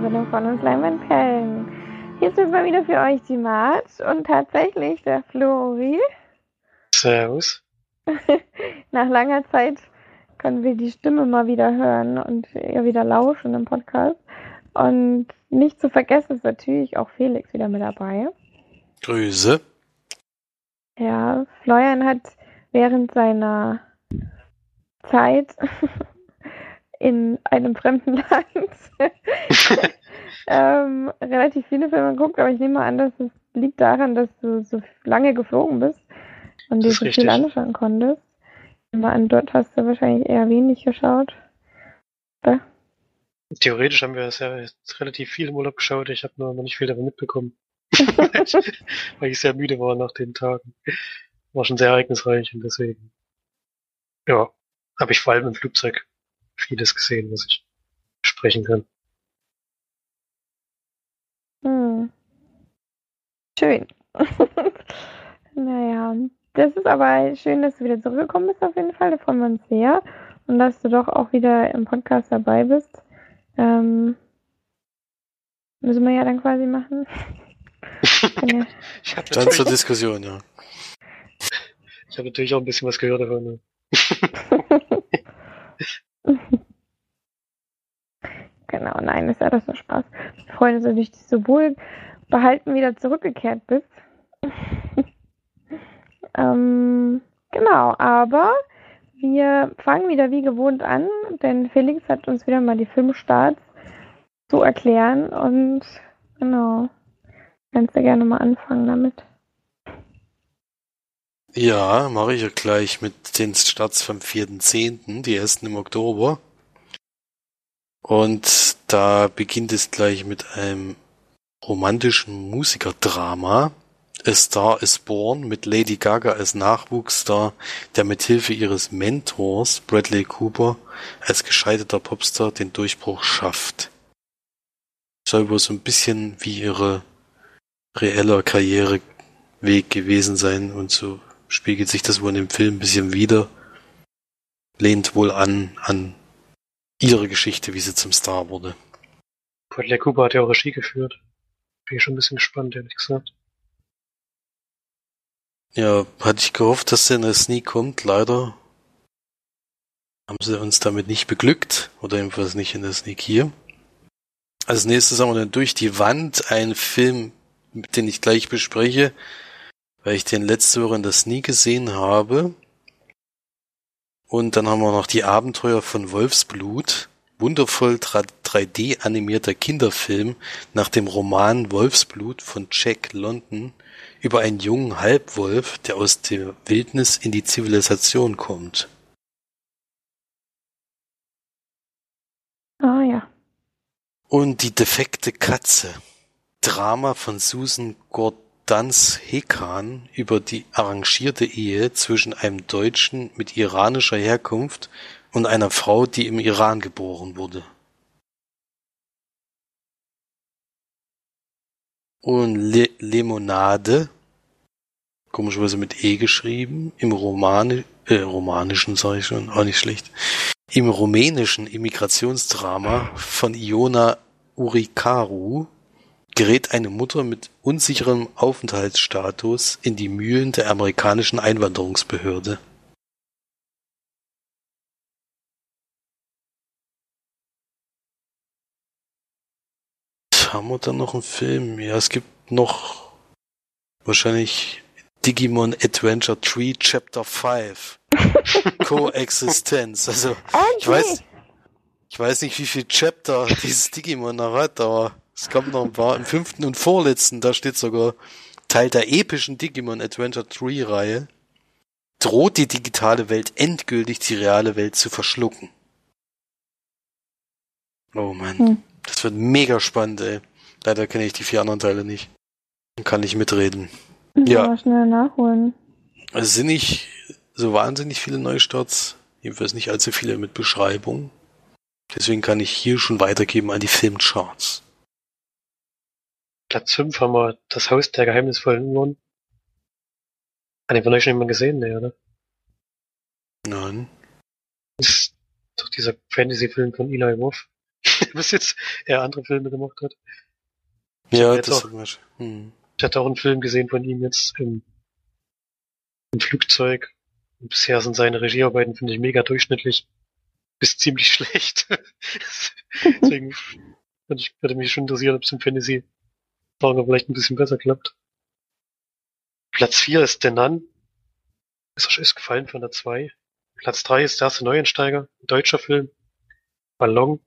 Sendung von uns Leinwandperlen. Hier sind mal wieder für euch die Mart und tatsächlich der Flori. Servus. Nach langer Zeit können wir die Stimme mal wieder hören und ihr wieder lauschen im Podcast. Und nicht zu vergessen ist natürlich auch Felix wieder mit dabei. Grüße. Ja, Florian hat während seiner Zeit in einem fremden Land ähm, relativ viele Filme geguckt, aber ich nehme mal an, dass es liegt daran, dass du so lange geflogen bist und dir so viel anschauen konntest. Ich nehme an, dort hast du wahrscheinlich eher wenig geschaut. Oder? Theoretisch haben wir es ja relativ viel im Urlaub geschaut, ich habe nur noch nicht viel davon mitbekommen. weil ich sehr müde war nach den Tagen. War schon sehr ereignisreich und deswegen. Ja, habe ich vor allem im Flugzeug vieles gesehen, was ich sprechen kann. Hm. Schön. naja, das ist aber schön, dass du wieder zurückgekommen bist auf jeden Fall. Da freuen wir uns sehr. Und dass du doch auch wieder im Podcast dabei bist. Ähm, müssen wir ja dann quasi machen. ja. Dann zur Diskussion, ja. Ich habe natürlich auch ein bisschen was gehört davon. Ne? genau, nein, ist ja das nur Spaß. Freuen uns natürlich, dass du wohl behalten wieder zurückgekehrt bist. ähm, genau, aber wir fangen wieder wie gewohnt an, denn Felix hat uns wieder mal die Filmstarts zu erklären und genau, kannst du gerne mal anfangen damit. Ja, mache ich ja gleich mit den Starts vom 4.10., die ersten im Oktober. Und da beginnt es gleich mit einem romantischen Musikerdrama. A Star is Born mit Lady Gaga als Nachwuchsstar, der mit Hilfe ihres Mentors Bradley Cooper als gescheiterter Popstar den Durchbruch schafft. Soll wohl so ein bisschen wie ihre reeller Karriereweg gewesen sein und so spiegelt sich das wohl in dem Film ein bisschen wieder. Lehnt wohl an, an ihre Geschichte, wie sie zum Star wurde. Bradley Cooper hat ja auch Regie geführt. Bin ich schon ein bisschen gespannt, ehrlich gesagt. Ja, hatte ich gehofft, dass der in der Sneak kommt. Leider haben sie uns damit nicht beglückt. Oder jedenfalls nicht in der Sneak hier. Als nächstes haben wir dann durch die Wand einen Film, den ich gleich bespreche, weil ich den letzte Woche in der Sneak gesehen habe. Und dann haben wir noch die Abenteuer von Wolfsblut. Wundervoll 3D animierter Kinderfilm nach dem Roman Wolfsblut von Jack London über einen jungen Halbwolf, der aus der Wildnis in die Zivilisation kommt. Ah ja. Und die defekte Katze. Drama von Susan Gord Danz Hekan über die arrangierte Ehe zwischen einem Deutschen mit iranischer Herkunft und einer Frau, die im Iran geboren wurde. Und Le Lemonade, komischerweise mit E geschrieben, im Romani äh, romanischen, sage ich schon, auch nicht schlecht, im rumänischen Immigrationsdrama von Iona Urikaru gerät eine Mutter mit unsicherem Aufenthaltsstatus in die Mühlen der amerikanischen Einwanderungsbehörde. Haben wir dann noch einen Film? Ja, es gibt noch wahrscheinlich Digimon Adventure 3 Chapter 5. Coexistenz. Also, ich weiß, ich weiß nicht, wie viel Chapter dieses Digimon noch hat, aber es kommt noch ein paar. Im fünften und vorletzten, da steht sogar Teil der epischen Digimon Adventure 3 Reihe. Droht die digitale Welt endgültig die reale Welt zu verschlucken. Oh man, hm. das wird mega spannend, ey. Leider kenne ich die vier anderen Teile nicht. Kann nicht mitreden. Ja. Mal schnell nachholen. Es sind nicht so wahnsinnig viele Neustarts. Jedenfalls nicht allzu viele mit Beschreibung. Deswegen kann ich hier schon weitergeben an die Filmcharts. Platz 5 haben wir das Haus der geheimnisvollen Uhren. Hat den von euch schon jemand gesehen, ne, oder? Nein. Das ist doch dieser Fantasy-Film von Eli Wolf. bis jetzt eher andere Filme gemacht hat. Ja, das auch, hat schon. Hm. Ich hatte auch einen Film gesehen von ihm jetzt im, im Flugzeug. Und bisher sind seine Regiearbeiten, finde ich, mega durchschnittlich bis ziemlich schlecht. Deswegen würde, ich, würde mich schon interessieren, ob es im Fantasy Lager vielleicht ein bisschen besser klappt. Platz 4 ist The Nun. Ist, ist gefallen von der 2. Platz 3 ist der erste Neuensteiger, ein deutscher Film. Ballon.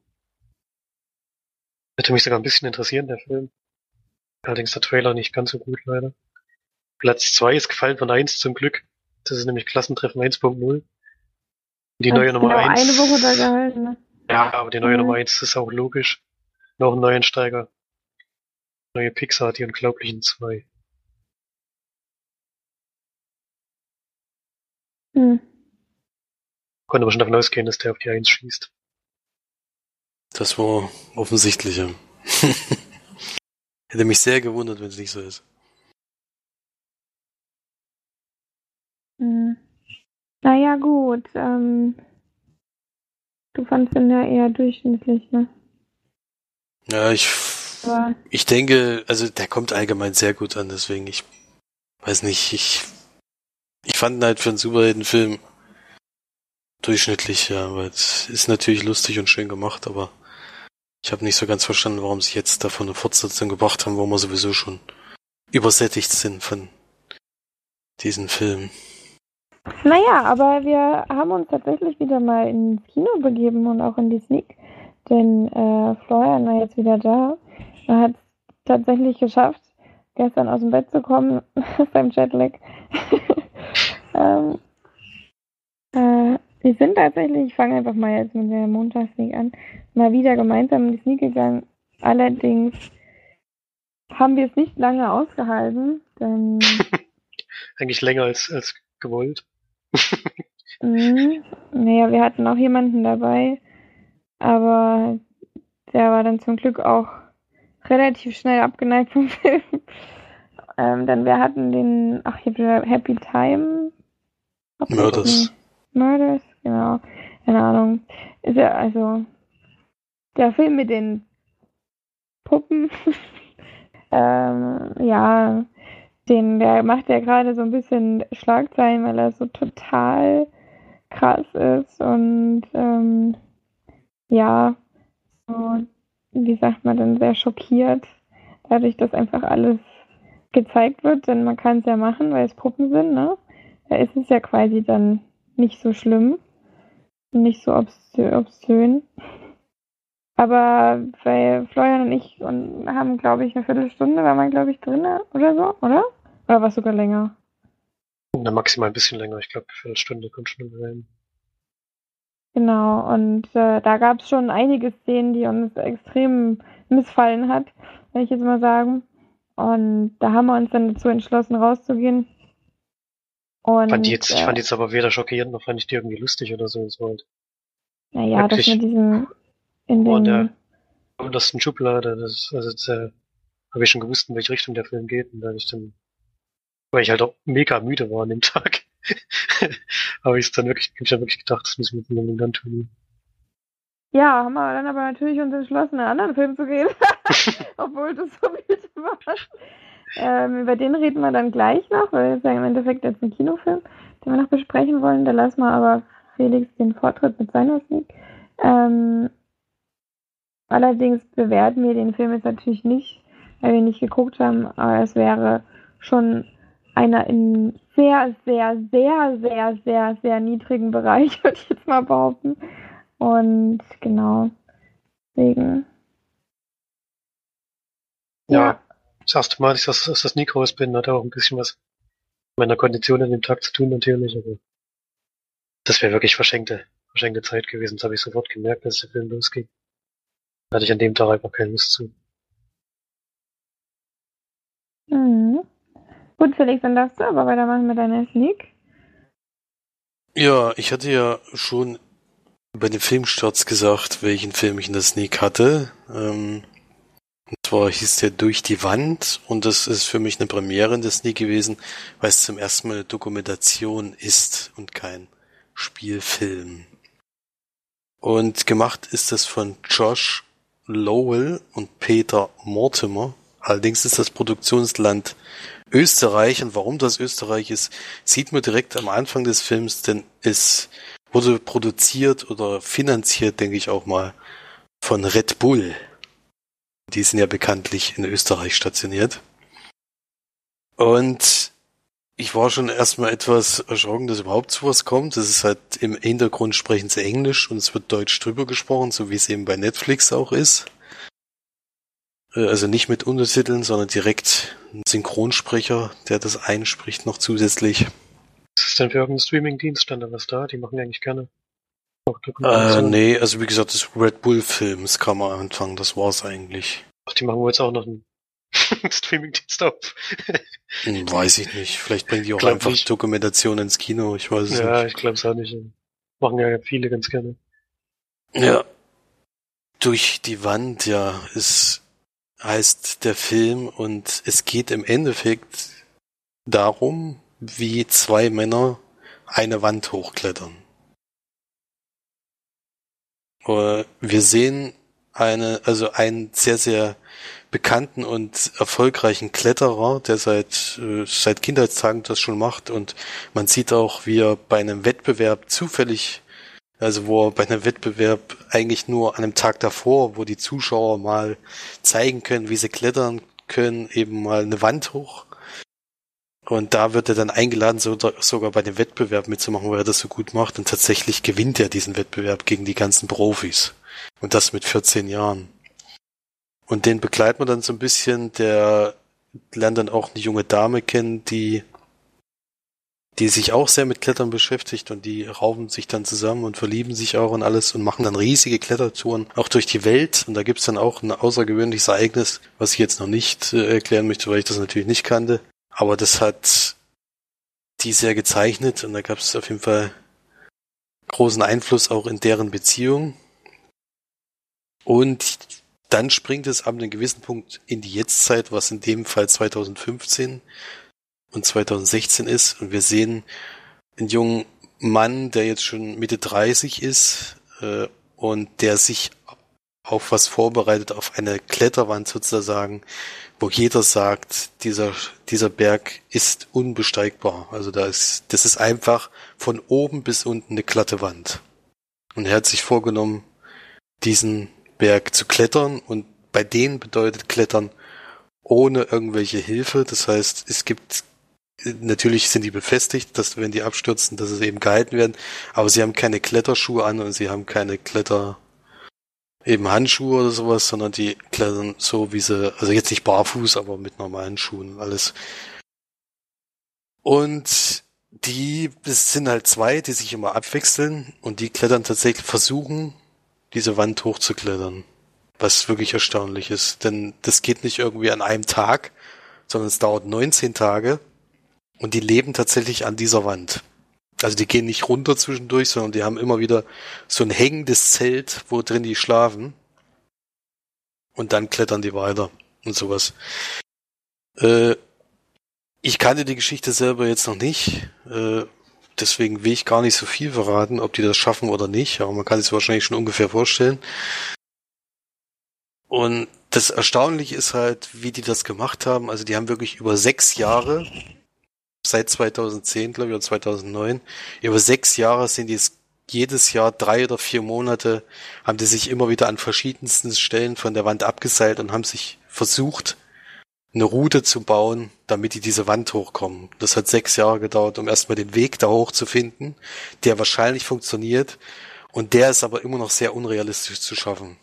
Hätte mich sogar ein bisschen interessieren, der Film. Allerdings der Trailer nicht ganz so gut, leider. Platz 2 ist gefallen von 1 zum Glück. Das ist nämlich Klassentreffen 1.0. Die neue Nummer genau 1. eine Woche da gehalten, ne? Ja, aber die neue mhm. Nummer 1 ist auch logisch. Noch ein Neuensteiger. Neue Pixar, die Unglaublichen 2. Hm. Konnte aber schon davon ausgehen, dass der auf die 1 schießt. Das war offensichtlicher. Hätte mich sehr gewundert, wenn es nicht so ist. Hm. Naja, gut. Ähm, du fandst ihn ja eher durchschnittlich, ne? Ja, ich, Aber ich denke, also der kommt allgemein sehr gut an, deswegen ich weiß nicht, ich, ich fand ihn halt für einen Superheldenfilm durchschnittlich, ja, weil es ist natürlich lustig und schön gemacht, aber ich habe nicht so ganz verstanden, warum sie jetzt davon eine Fortsetzung gebracht haben, wo wir sowieso schon übersättigt sind von diesen Filmen. Naja, aber wir haben uns tatsächlich wieder mal ins Kino begeben und auch in die Sneak. Denn äh, Florian war jetzt wieder da. Er hat es tatsächlich geschafft, gestern aus dem Bett zu kommen, seinem Jetlag. ähm, äh, wir sind tatsächlich, ich fange einfach mal jetzt mit der Montagssneak an, mal wieder gemeinsam in die Sneak gegangen. Allerdings haben wir es nicht lange ausgehalten, denn. Eigentlich länger als, als gewollt. mhm. Naja, wir hatten auch jemanden dabei, aber der war dann zum Glück auch relativ schnell abgeneigt vom Film. ähm, dann wir hatten den, ach, ich habe Happy Time. Murders. Murders, genau. Keine Ahnung. Ist ja, also, der Film mit den Puppen, ähm, ja, den, der macht ja gerade so ein bisschen Schlagzeilen, weil er so total krass ist und ähm, ja, so, wie sagt man denn, sehr schockiert, dadurch, dass einfach alles gezeigt wird, denn man kann es ja machen, weil es Puppen sind, ne? Da ist es ja quasi dann nicht so schlimm, nicht so obszön. Aber bei Florian und ich und haben, glaube ich, eine Viertelstunde, war man, glaube ich, drin oder so, oder? Oder war es sogar länger? Na, maximal ein bisschen länger. Ich glaube, eine Viertelstunde kommt schon rein. Genau, und äh, da gab es schon einige Szenen, die uns extrem missfallen hat, will ich jetzt mal sagen. Und da haben wir uns dann dazu entschlossen, rauszugehen. Und, fand jetzt, äh, ich fand jetzt aber weder schockierend noch fand ich die irgendwie lustig oder so. So halt naja, das mit diesem in den... der untersten Schublade, das, also das, äh, habe ich schon gewusst, in welche Richtung der Film geht. Und da ich dann, weil ich halt auch mega müde war an dem Tag, habe ich es dann wirklich, hab ich dann wirklich gedacht, das müssen wir mit dann tun. Ja, haben wir dann aber natürlich uns entschlossen, einen anderen Film zu gehen, obwohl du so müde warst. Ähm, über den reden wir dann gleich noch, weil es ja im Endeffekt jetzt ein Kinofilm, den wir noch besprechen wollen. Da lassen wir aber Felix den Vortritt mit seiner Sneak. Ähm, allerdings bewerten wir den Film jetzt natürlich nicht, weil wir nicht geguckt haben, aber es wäre schon einer in sehr, sehr, sehr, sehr, sehr, sehr niedrigen Bereich, würde ich jetzt mal behaupten. Und genau, deswegen. Ja, ja. das erste Mal, dass das, dass das Nikos bin, hat auch ein bisschen was mit meiner Kondition an dem Tag zu tun, natürlich, aber das wäre wirklich verschenkte, verschenkte Zeit gewesen. Das habe ich sofort gemerkt, als der Film losging. Da hatte ich an dem Tag einfach keine Lust zu. Mhm. Gut, Felix, dann darfst du aber weitermachen mit deiner Sneak. Ja, ich hatte ja schon bei den Filmstarts gesagt, welchen Film ich in der Sneak hatte. Ähm, und zwar hieß der Durch die Wand und das ist für mich eine Premiere in der Sneak gewesen, weil es zum ersten Mal eine Dokumentation ist und kein Spielfilm. Und gemacht ist das von Josh Lowell und Peter Mortimer. Allerdings ist das Produktionsland Österreich und warum das Österreich ist, sieht man direkt am Anfang des Films, denn es wurde produziert oder finanziert, denke ich auch mal, von Red Bull. Die sind ja bekanntlich in Österreich stationiert. Und ich war schon erstmal etwas erschrocken, dass überhaupt sowas kommt. Das ist halt im Hintergrund sprechen sie Englisch und es wird Deutsch drüber gesprochen, so wie es eben bei Netflix auch ist. Äh, also nicht mit Untertiteln, sondern direkt ein Synchronsprecher, der das einspricht noch zusätzlich. Was ist denn für irgendein Streaming-Dienst dann da was da? Die machen ja eigentlich gerne. Äh, nee, also wie gesagt, das Red Bull Films kam am Anfang, das war's eigentlich. Ach, die machen wohl jetzt auch noch einen Streaming-Dienst auf. Hm, weiß ich nicht. Vielleicht bringen die auch einfach nicht. Dokumentation ins Kino, ich weiß es ja, nicht. Ja, ich glaube es auch nicht. Machen ja viele ganz gerne. Ja. Durch die Wand, ja, ist heißt der Film und es geht im Endeffekt darum, wie zwei Männer eine Wand hochklettern. Äh, wir sehen eine, also einen sehr, sehr bekannten und erfolgreichen Kletterer, der seit, äh, seit Kindheitstagen das schon macht und man sieht auch, wie er bei einem Wettbewerb zufällig also wo bei einem Wettbewerb eigentlich nur an einem Tag davor, wo die Zuschauer mal zeigen können, wie sie klettern können, eben mal eine Wand hoch. Und da wird er dann eingeladen, so, sogar bei dem Wettbewerb mitzumachen, weil er das so gut macht. Und tatsächlich gewinnt er diesen Wettbewerb gegen die ganzen Profis. Und das mit 14 Jahren. Und den begleitet man dann so ein bisschen, der lernt dann auch eine junge Dame kennen, die die sich auch sehr mit Klettern beschäftigt und die rauben sich dann zusammen und verlieben sich auch und alles und machen dann riesige Klettertouren auch durch die Welt. Und da gibt's dann auch ein außergewöhnliches Ereignis, was ich jetzt noch nicht äh, erklären möchte, weil ich das natürlich nicht kannte. Aber das hat die sehr gezeichnet und da gab es auf jeden Fall großen Einfluss auch in deren Beziehung. Und dann springt es ab einem gewissen Punkt in die Jetztzeit, was in dem Fall 2015 und 2016 ist. Und wir sehen einen jungen Mann, der jetzt schon Mitte 30 ist äh, und der sich auf was vorbereitet, auf eine Kletterwand sozusagen, wo jeder sagt, dieser, dieser Berg ist unbesteigbar. Also da ist, das ist einfach von oben bis unten eine glatte Wand. Und er hat sich vorgenommen, diesen Berg zu klettern und bei denen bedeutet Klettern ohne irgendwelche Hilfe. Das heißt, es gibt Natürlich sind die befestigt, dass wenn die abstürzen, dass es eben gehalten werden, aber sie haben keine Kletterschuhe an und sie haben keine Kletter eben Handschuhe oder sowas, sondern die klettern so wie sie, also jetzt nicht barfuß, aber mit normalen Schuhen und alles. Und die es sind halt zwei, die sich immer abwechseln und die klettern tatsächlich, versuchen, diese Wand hochzuklettern. Was wirklich erstaunlich ist, denn das geht nicht irgendwie an einem Tag, sondern es dauert 19 Tage und die leben tatsächlich an dieser Wand. Also die gehen nicht runter zwischendurch, sondern die haben immer wieder so ein hängendes Zelt, wo drin die schlafen. Und dann klettern die weiter und sowas. Äh, ich kannte die Geschichte selber jetzt noch nicht. Äh, deswegen will ich gar nicht so viel verraten, ob die das schaffen oder nicht. Aber man kann sich wahrscheinlich schon ungefähr vorstellen. Und das Erstaunliche ist halt, wie die das gemacht haben. Also die haben wirklich über sechs Jahre seit 2010, glaube ich, oder 2009. Über sechs Jahre sind die jedes Jahr drei oder vier Monate haben die sich immer wieder an verschiedensten Stellen von der Wand abgeseilt und haben sich versucht, eine Route zu bauen, damit die diese Wand hochkommen. Das hat sechs Jahre gedauert, um erstmal den Weg da hoch zu finden, der wahrscheinlich funktioniert und der ist aber immer noch sehr unrealistisch zu schaffen.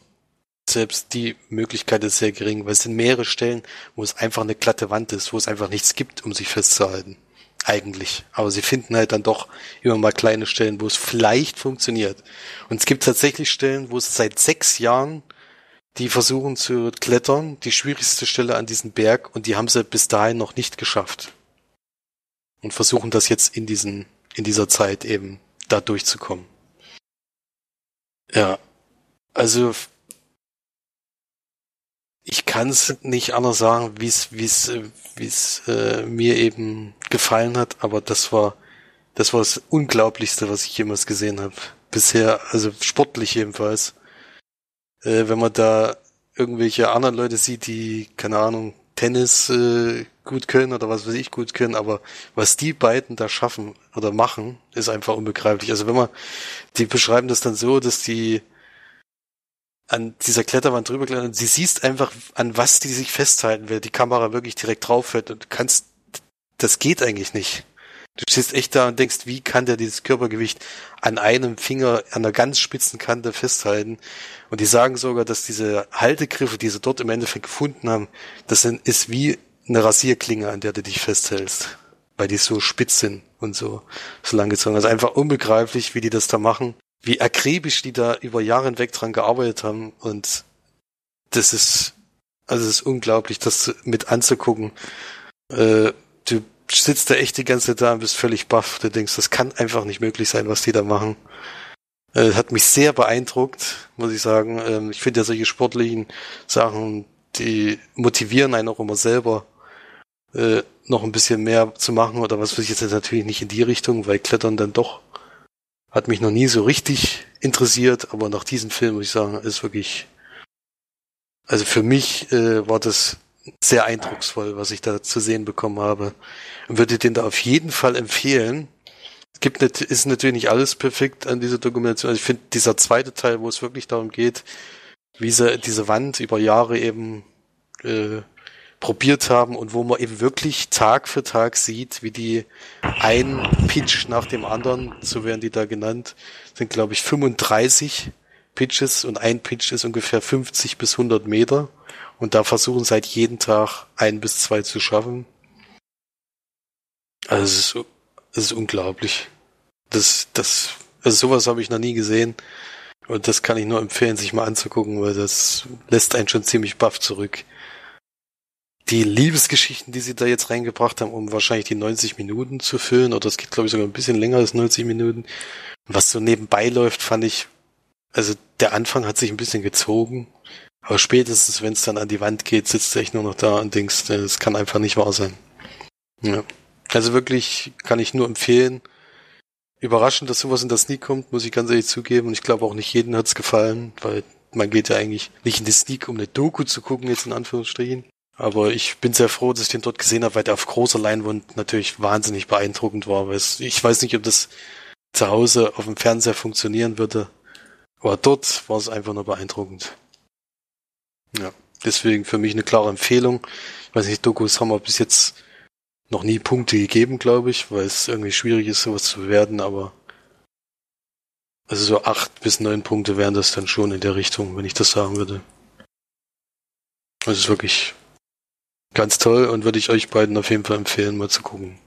Selbst die Möglichkeit ist sehr gering, weil es sind mehrere Stellen, wo es einfach eine glatte Wand ist, wo es einfach nichts gibt, um sich festzuhalten. Eigentlich. Aber sie finden halt dann doch immer mal kleine Stellen, wo es vielleicht funktioniert. Und es gibt tatsächlich Stellen, wo es seit sechs Jahren die versuchen zu klettern, die schwierigste Stelle an diesem Berg, und die haben sie bis dahin noch nicht geschafft. Und versuchen das jetzt in diesen, in dieser Zeit eben da durchzukommen. Ja. Also ich kann es nicht anders sagen, wie es wie es wie es äh, mir eben gefallen hat, aber das war das war das Unglaublichste, was ich jemals gesehen habe bisher, also sportlich jedenfalls. Äh, wenn man da irgendwelche anderen Leute sieht, die, keine Ahnung, Tennis äh, gut können oder was weiß ich gut können, aber was die beiden da schaffen oder machen, ist einfach unbegreiflich. Also wenn man, die beschreiben das dann so, dass die an dieser Kletterwand drüber klettern und sie siehst einfach, an was die sich festhalten, weil die Kamera wirklich direkt drauf fällt und du kannst, das geht eigentlich nicht. Du stehst echt da und denkst, wie kann der dieses Körpergewicht an einem Finger an der ganz spitzen Kante festhalten? Und die sagen sogar, dass diese Haltegriffe, die sie dort im Endeffekt gefunden haben, das ist wie eine Rasierklinge, an der du dich festhältst. Weil die so spitz sind und so, so lang gezogen. Also einfach unbegreiflich, wie die das da machen. Wie akribisch die da über Jahre hinweg dran gearbeitet haben. Und das ist, also es ist unglaublich, das mit anzugucken. Äh, du sitzt da echt die ganze Zeit da und bist völlig baff. Du denkst, das kann einfach nicht möglich sein, was die da machen. Äh, hat mich sehr beeindruckt, muss ich sagen. Ähm, ich finde ja solche sportlichen Sachen, die motivieren einen auch immer selber, äh, noch ein bisschen mehr zu machen oder was weiß ich jetzt natürlich nicht in die Richtung, weil Klettern dann doch hat mich noch nie so richtig interessiert, aber nach diesem Film muss ich sagen, ist wirklich, also für mich äh, war das sehr eindrucksvoll, was ich da zu sehen bekommen habe. Und würde den da auf jeden Fall empfehlen. Es gibt nicht, ist natürlich nicht alles perfekt an dieser Dokumentation. Also ich finde dieser zweite Teil, wo es wirklich darum geht, wie sie diese Wand über Jahre eben äh, probiert haben und wo man eben wirklich Tag für Tag sieht, wie die ein Pitch nach dem anderen, so werden die da genannt, sind glaube ich 35 Pitches und ein Pitch ist ungefähr 50 bis 100 Meter. Und da versuchen seit halt jeden Tag ein bis zwei zu schaffen. Also es ist, es ist unglaublich. Das, das, also sowas habe ich noch nie gesehen. Und das kann ich nur empfehlen, sich mal anzugucken, weil das lässt einen schon ziemlich baff zurück. Die Liebesgeschichten, die sie da jetzt reingebracht haben, um wahrscheinlich die 90 Minuten zu füllen, oder es geht glaube ich sogar ein bisschen länger als 90 Minuten. Was so nebenbei läuft, fand ich, also der Anfang hat sich ein bisschen gezogen. Aber spätestens, wenn es dann an die Wand geht, sitzt du echt nur noch da und denkst, es kann einfach nicht wahr sein. Ja. Also wirklich kann ich nur empfehlen. Überraschend, dass sowas in der Sneak kommt, muss ich ganz ehrlich zugeben. Und ich glaube auch nicht jedem hat's gefallen, weil man geht ja eigentlich nicht in die Sneak, um eine Doku zu gucken, jetzt in Anführungsstrichen. Aber ich bin sehr froh, dass ich den dort gesehen habe, weil der auf großer Leinwand natürlich wahnsinnig beeindruckend war. Ich weiß nicht, ob das zu Hause auf dem Fernseher funktionieren würde. Aber dort war es einfach nur beeindruckend. Ja, deswegen für mich eine klare Empfehlung. Ich weiß nicht, Dokus haben wir bis jetzt noch nie Punkte gegeben, glaube ich, weil es irgendwie schwierig ist, sowas zu bewerten, aber also so acht bis neun Punkte wären das dann schon in der Richtung, wenn ich das sagen würde. Das ist wirklich ganz toll und würde ich euch beiden auf jeden Fall empfehlen, mal zu gucken.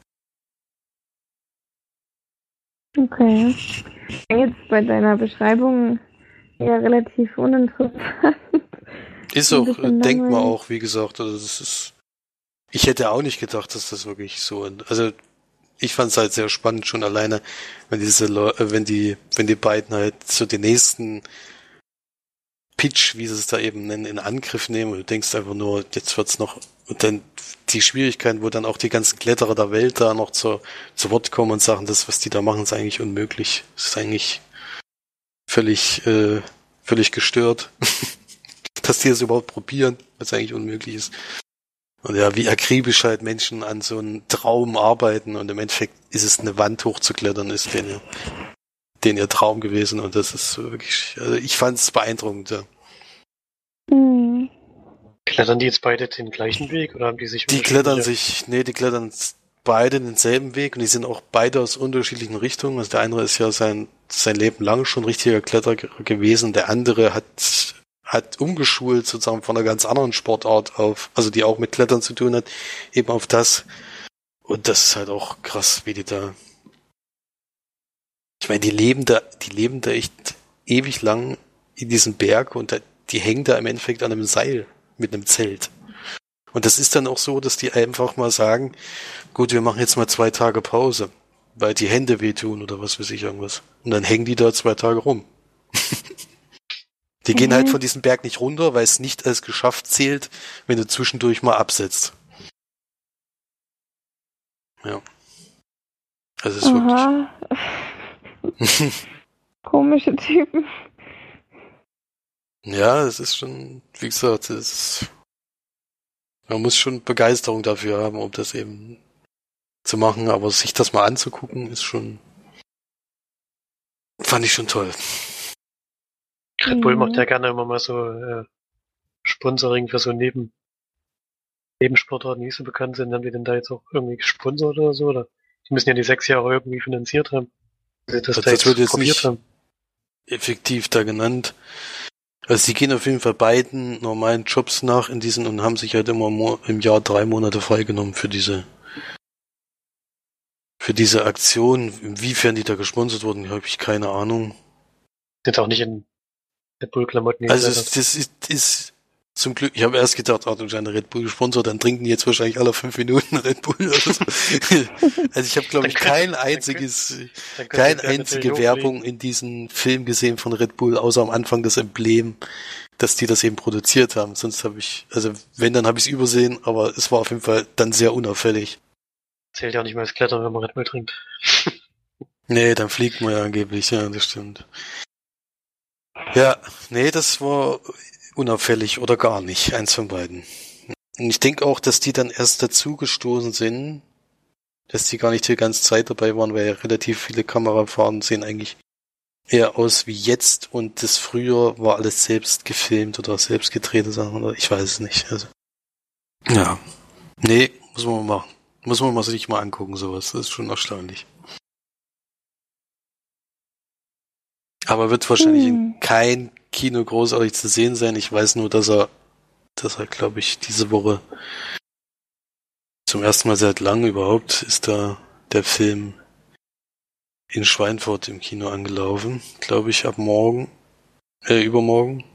Okay. Jetzt bei deiner Beschreibung ja relativ uninteressant. Ist auch, denkt man auch, wie gesagt, also das ist, ich hätte auch nicht gedacht, dass das wirklich so, also ich fand es halt sehr spannend schon alleine, wenn diese, äh, wenn die, wenn die beiden halt so den nächsten Pitch, wie sie es da eben nennen, in Angriff nehmen und du denkst einfach nur, jetzt wird's noch, und dann die Schwierigkeiten, wo dann auch die ganzen Kletterer der Welt da noch zu, zu Wort kommen und sagen, das, was die da machen, ist eigentlich unmöglich. Das ist eigentlich völlig, äh, völlig gestört. dass die es überhaupt probieren, was eigentlich unmöglich ist. Und ja, wie akribisch halt Menschen an so einem Traum arbeiten und im Endeffekt ist es eine Wand hochzuklettern, ist den ihr, den ihr Traum gewesen und das ist wirklich, also ich fand es beeindruckend, ja. Mhm. Klettern die jetzt beide den gleichen Weg oder haben die sich Die klettern sich, nee, die klettern beide denselben Weg und die sind auch beide aus unterschiedlichen Richtungen. Also der eine ist ja sein, sein Leben lang schon richtiger Kletterer gewesen, der andere hat hat umgeschult sozusagen von einer ganz anderen Sportart auf, also die auch mit Klettern zu tun hat, eben auf das. Und das ist halt auch krass, wie die da. Ich meine, die leben da, die leben da echt ewig lang in diesem Berg und da, die hängen da im Endeffekt an einem Seil mit einem Zelt. Und das ist dann auch so, dass die einfach mal sagen, gut, wir machen jetzt mal zwei Tage Pause, weil die Hände wehtun oder was weiß ich irgendwas. Und dann hängen die da zwei Tage rum. Die mhm. gehen halt mhm. von diesem Berg nicht runter, weil es nicht als geschafft zählt, wenn du zwischendurch mal absetzt. Ja. Also es ist Aha. wirklich. Komische Typen. Ja, es ist schon, wie gesagt, es ist, man muss schon Begeisterung dafür haben, um das eben zu machen, aber sich das mal anzugucken, ist schon, fand ich schon toll. Red Bull Mhm. macht ja gerne immer mal so äh, Sponsoring für so Neben Nebensportarten, die nicht so bekannt sind. Haben die denn da jetzt auch irgendwie gesponsert oder so? Oder die müssen ja die sechs Jahre irgendwie finanziert haben. Also das, Das da jetzt wird jetzt probiert nicht- haben. Effektiv da genannt. Also sie gehen auf jeden Fall beiden normalen Jobs nach in diesen und haben sich halt immer im Jahr drei Monate freigenommen für diese für diese Aktion. Inwiefern die da gesponsert wurden, habe ich keine Ahnung. Sind auch nicht in Red Bull Klamotten. Also das ist, ist zum Glück, ich habe erst gedacht, ah, du eine Red Bull gesponsert, dann trinken die jetzt wahrscheinlich alle fünf Minuten Red Bull oder so. also ich habe, glaube ich, kein dann einziges, Dann natürlich einzige. Werbung in diesem Film gesehen von Red Bull, außer am Anfang das Emblem, dass die das eben produziert haben. Sonst habe ich, also wenn, dann habe ich es übersehen, aber es war auf jeden Fall dann sehr unauffällig. Zählt ja auch nicht mehr als Klettern, wenn man Red Bull trinkt. Nee, dann fliegt man ja angeblich, ja, das stimmt. Ja, nee, das war unauffällig oder gar nicht, eins von beiden. Und ich denke auch, dass die dann erst dazugestoßen sind, dass die gar nicht die ganze Zeit dabei waren, weil ja relativ viele Kamerafahrten sehen eigentlich eher aus wie jetzt und das früher war alles selbst gefilmt oder selbst gedrehte Sachen oder ich weiß es nicht. Also, ja. Nee, muss man mal machen. Muss man mal sich mal angucken, sowas. Das ist schon erstaunlich. Aber wird wahrscheinlich in Hm. kein Kino großartig zu sehen sein. Ich weiß nur, dass er, dass er, glaube ich, diese Woche zum ersten Mal seit langem überhaupt ist da der Film in Schweinfurt im Kino angelaufen. Glaube ich, ab morgen, äh, übermorgen.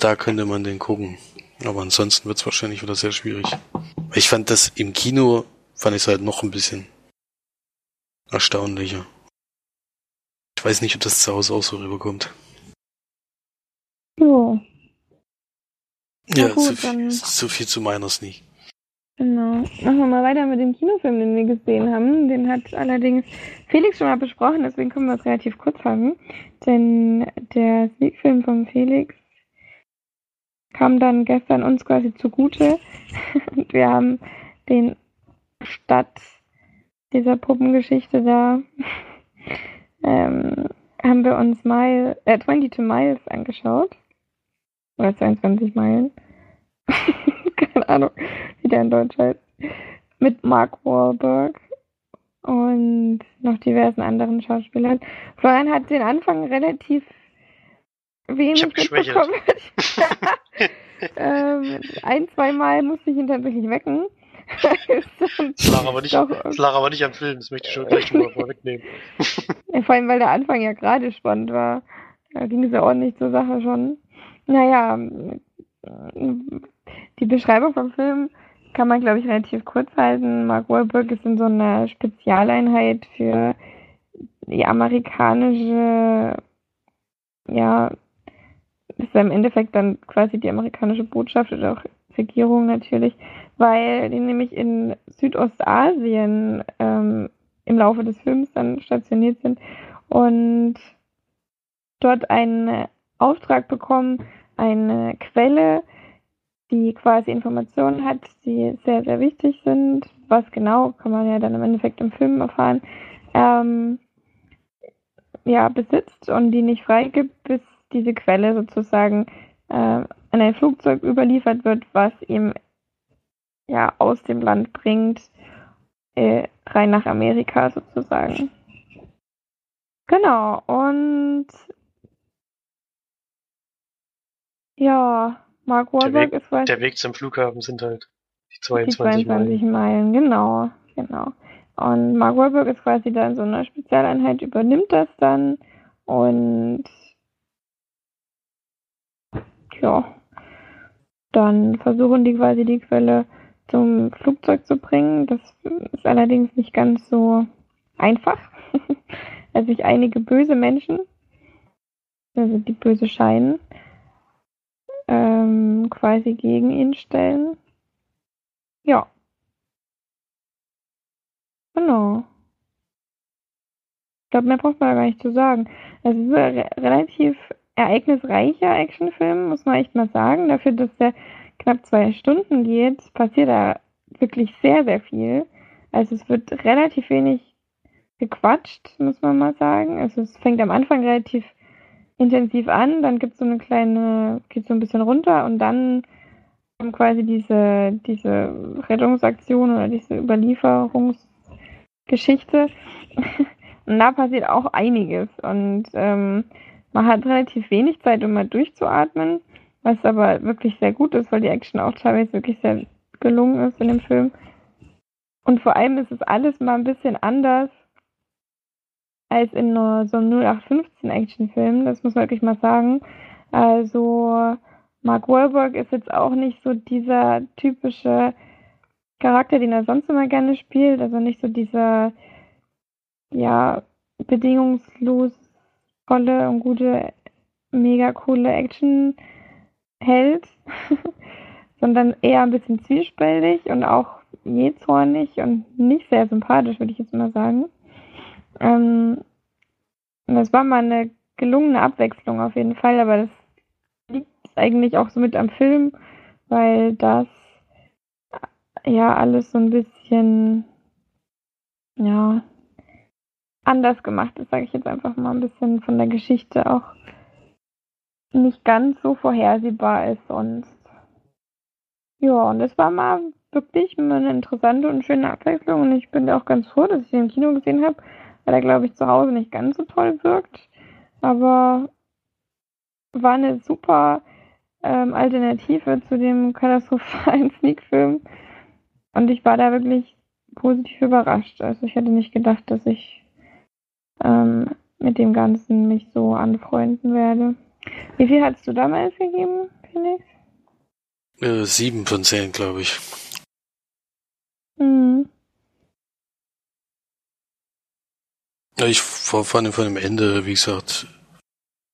Da könnte man den gucken. Aber ansonsten wird es wahrscheinlich wieder sehr schwierig. Ich fand das im Kino, fand ich es halt noch ein bisschen erstaunlicher. Ich weiß nicht, ob das zu Hause auch so rüberkommt. Jo, Ja, gut, so, viel, so viel zu meiner Sneak. genau. Machen wir mal weiter mit dem Kinofilm, den wir gesehen haben. Den hat allerdings Felix schon mal besprochen, deswegen können wir es relativ kurz haben. Denn der Sneak-Film von Felix kam dann gestern uns quasi zugute. Und wir haben den statt dieser Puppengeschichte da ähm, haben wir uns Mile, äh, 22 Miles angeschaut. Oder 22 Meilen. Keine Ahnung, wie der in Deutsch heißt. Mit Mark Wahlberg und noch diversen anderen Schauspielern. Florian hat den Anfang relativ wenig mitbekommen. ähm, ein, zwei Mal musste ich ihn tatsächlich wecken. Das lag aber nicht, Doch, das lag aber nicht am Film, das möchte ich schon gleich schon mal vorwegnehmen. Ja, vor allem, weil der Anfang ja gerade spannend war. Da ging es ja ordentlich zur Sache schon. Naja, die Beschreibung vom Film kann man, glaube ich, relativ kurz halten. Mark Wahlberg ist in so einer Spezialeinheit für die amerikanische, ja, ist im Endeffekt dann quasi die amerikanische Botschaft oder auch Regierung natürlich, weil die nämlich in Südostasien ähm, im Laufe des Films dann stationiert sind und dort einen Auftrag bekommen, eine Quelle, die quasi Informationen hat, die sehr, sehr wichtig sind. Was genau, kann man ja dann im Endeffekt im Film erfahren, ähm, ja, besitzt und die nicht freigibt, bis diese Quelle sozusagen äh, an ein Flugzeug überliefert wird, was ihm ja aus dem Land bringt, äh, rein nach Amerika sozusagen. Genau, und ja, Mark Wahlberg ist quasi Der Weg zum Flughafen sind halt die die 22 22 Meilen. Meilen, genau, genau. Und Mark Wahlberg ist quasi da in so einer Spezialeinheit, übernimmt das dann und ja, dann versuchen die quasi die Quelle zum Flugzeug zu bringen. Das ist allerdings nicht ganz so einfach, weil sich einige böse Menschen, also die böse scheinen, ähm, quasi gegen ihn stellen. Ja. Genau. Ich glaube, mehr braucht man da gar nicht zu sagen. Es ist re relativ ereignisreicher Actionfilm, muss man echt mal sagen. Dafür, dass der knapp zwei Stunden geht, passiert da wirklich sehr, sehr viel. Also es wird relativ wenig gequatscht, muss man mal sagen. Also es fängt am Anfang relativ intensiv an, dann gibt es so eine kleine, geht so ein bisschen runter und dann kommt quasi diese, diese Rettungsaktion oder diese Überlieferungsgeschichte. und da passiert auch einiges. Und ähm, man hat relativ wenig Zeit, um mal durchzuatmen, was aber wirklich sehr gut ist, weil die Action auch teilweise wirklich sehr gelungen ist in dem Film. Und vor allem ist es alles mal ein bisschen anders als in so einem 0815 Actionfilm, das muss man wirklich mal sagen. Also Mark Wahlberg ist jetzt auch nicht so dieser typische Charakter, den er sonst immer gerne spielt, also nicht so dieser ja bedingungslos tolle und gute, mega coole Action hält, sondern eher ein bisschen zwiespältig und auch jähzornig und nicht sehr sympathisch, würde ich jetzt mal sagen. Ähm, das war mal eine gelungene Abwechslung auf jeden Fall, aber das liegt eigentlich auch so mit am Film, weil das ja alles so ein bisschen ja anders gemacht ist, sage ich jetzt einfach mal ein bisschen von der Geschichte auch nicht ganz so vorhersehbar ist sonst. Ja, und es war mal wirklich eine interessante und schöne Abwechslung und ich bin auch ganz froh, dass ich den im Kino gesehen habe, weil er, glaube ich, zu Hause nicht ganz so toll wirkt. Aber war eine super ähm, Alternative zu dem katastrophalen Sneak-Film. Und ich war da wirklich positiv überrascht. Also ich hätte nicht gedacht, dass ich ähm, mit dem Ganzen mich so anfreunden werde. Wie viel hast du damals gegeben, Felix? Äh, sieben von zehn, glaube ich. Mhm. Ja, ich war vor allem von dem Ende, wie gesagt,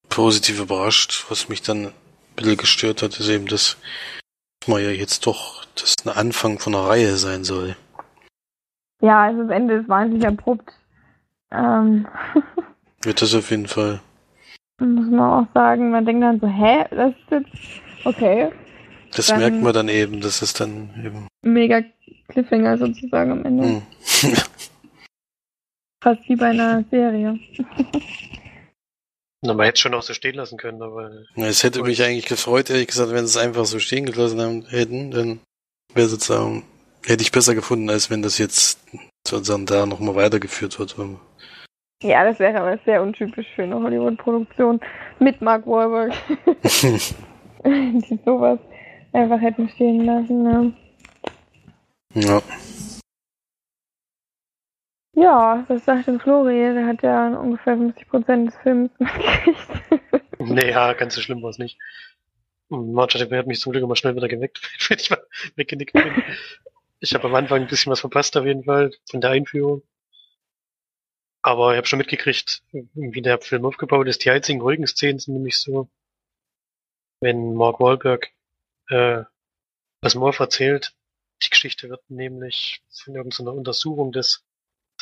positiv überrascht. Was mich dann ein bisschen gestört hat, ist eben, dass man ja jetzt doch das ein Anfang von einer Reihe sein soll. Ja, also das Ende ist wahnsinnig abrupt. Ähm. Wird das auf jeden Fall. Muss man auch sagen, man denkt dann so, hä, das ist jetzt okay. Das dann merkt man dann eben, dass es dann eben. Mega Cliffhanger sozusagen am Ende. Fast wie bei einer Serie. Na, man hätte es schon auch so stehen lassen können, aber. Es hätte mich eigentlich gefreut, ehrlich gesagt, wenn sie es einfach so stehen gelassen haben, hätten, dann wäre sozusagen, hätte ich besser gefunden, als wenn das jetzt sozusagen da nochmal weitergeführt wird. Ja, das wäre aber sehr untypisch für eine Hollywood-Produktion mit Mark Wahlberg. Die sowas einfach hätten stehen lassen, ne? Ja. Ja, was sagt denn Flori? Der hat ja ungefähr 50% des Films mitgekriegt. naja, ganz so schlimm war es nicht. Marge hat mich zum Glück immer schnell wieder geweckt, wenn ich mal weggenickt bin. ich habe am Anfang ein bisschen was verpasst auf jeden Fall in der Einführung. Aber ich habe schon mitgekriegt, wie der Film aufgebaut ist. Die einzigen ruhigen Szenen sind nämlich so, wenn Mark Wahlberg äh, was Morph erzählt. Die Geschichte wird nämlich von irgendeiner Untersuchung des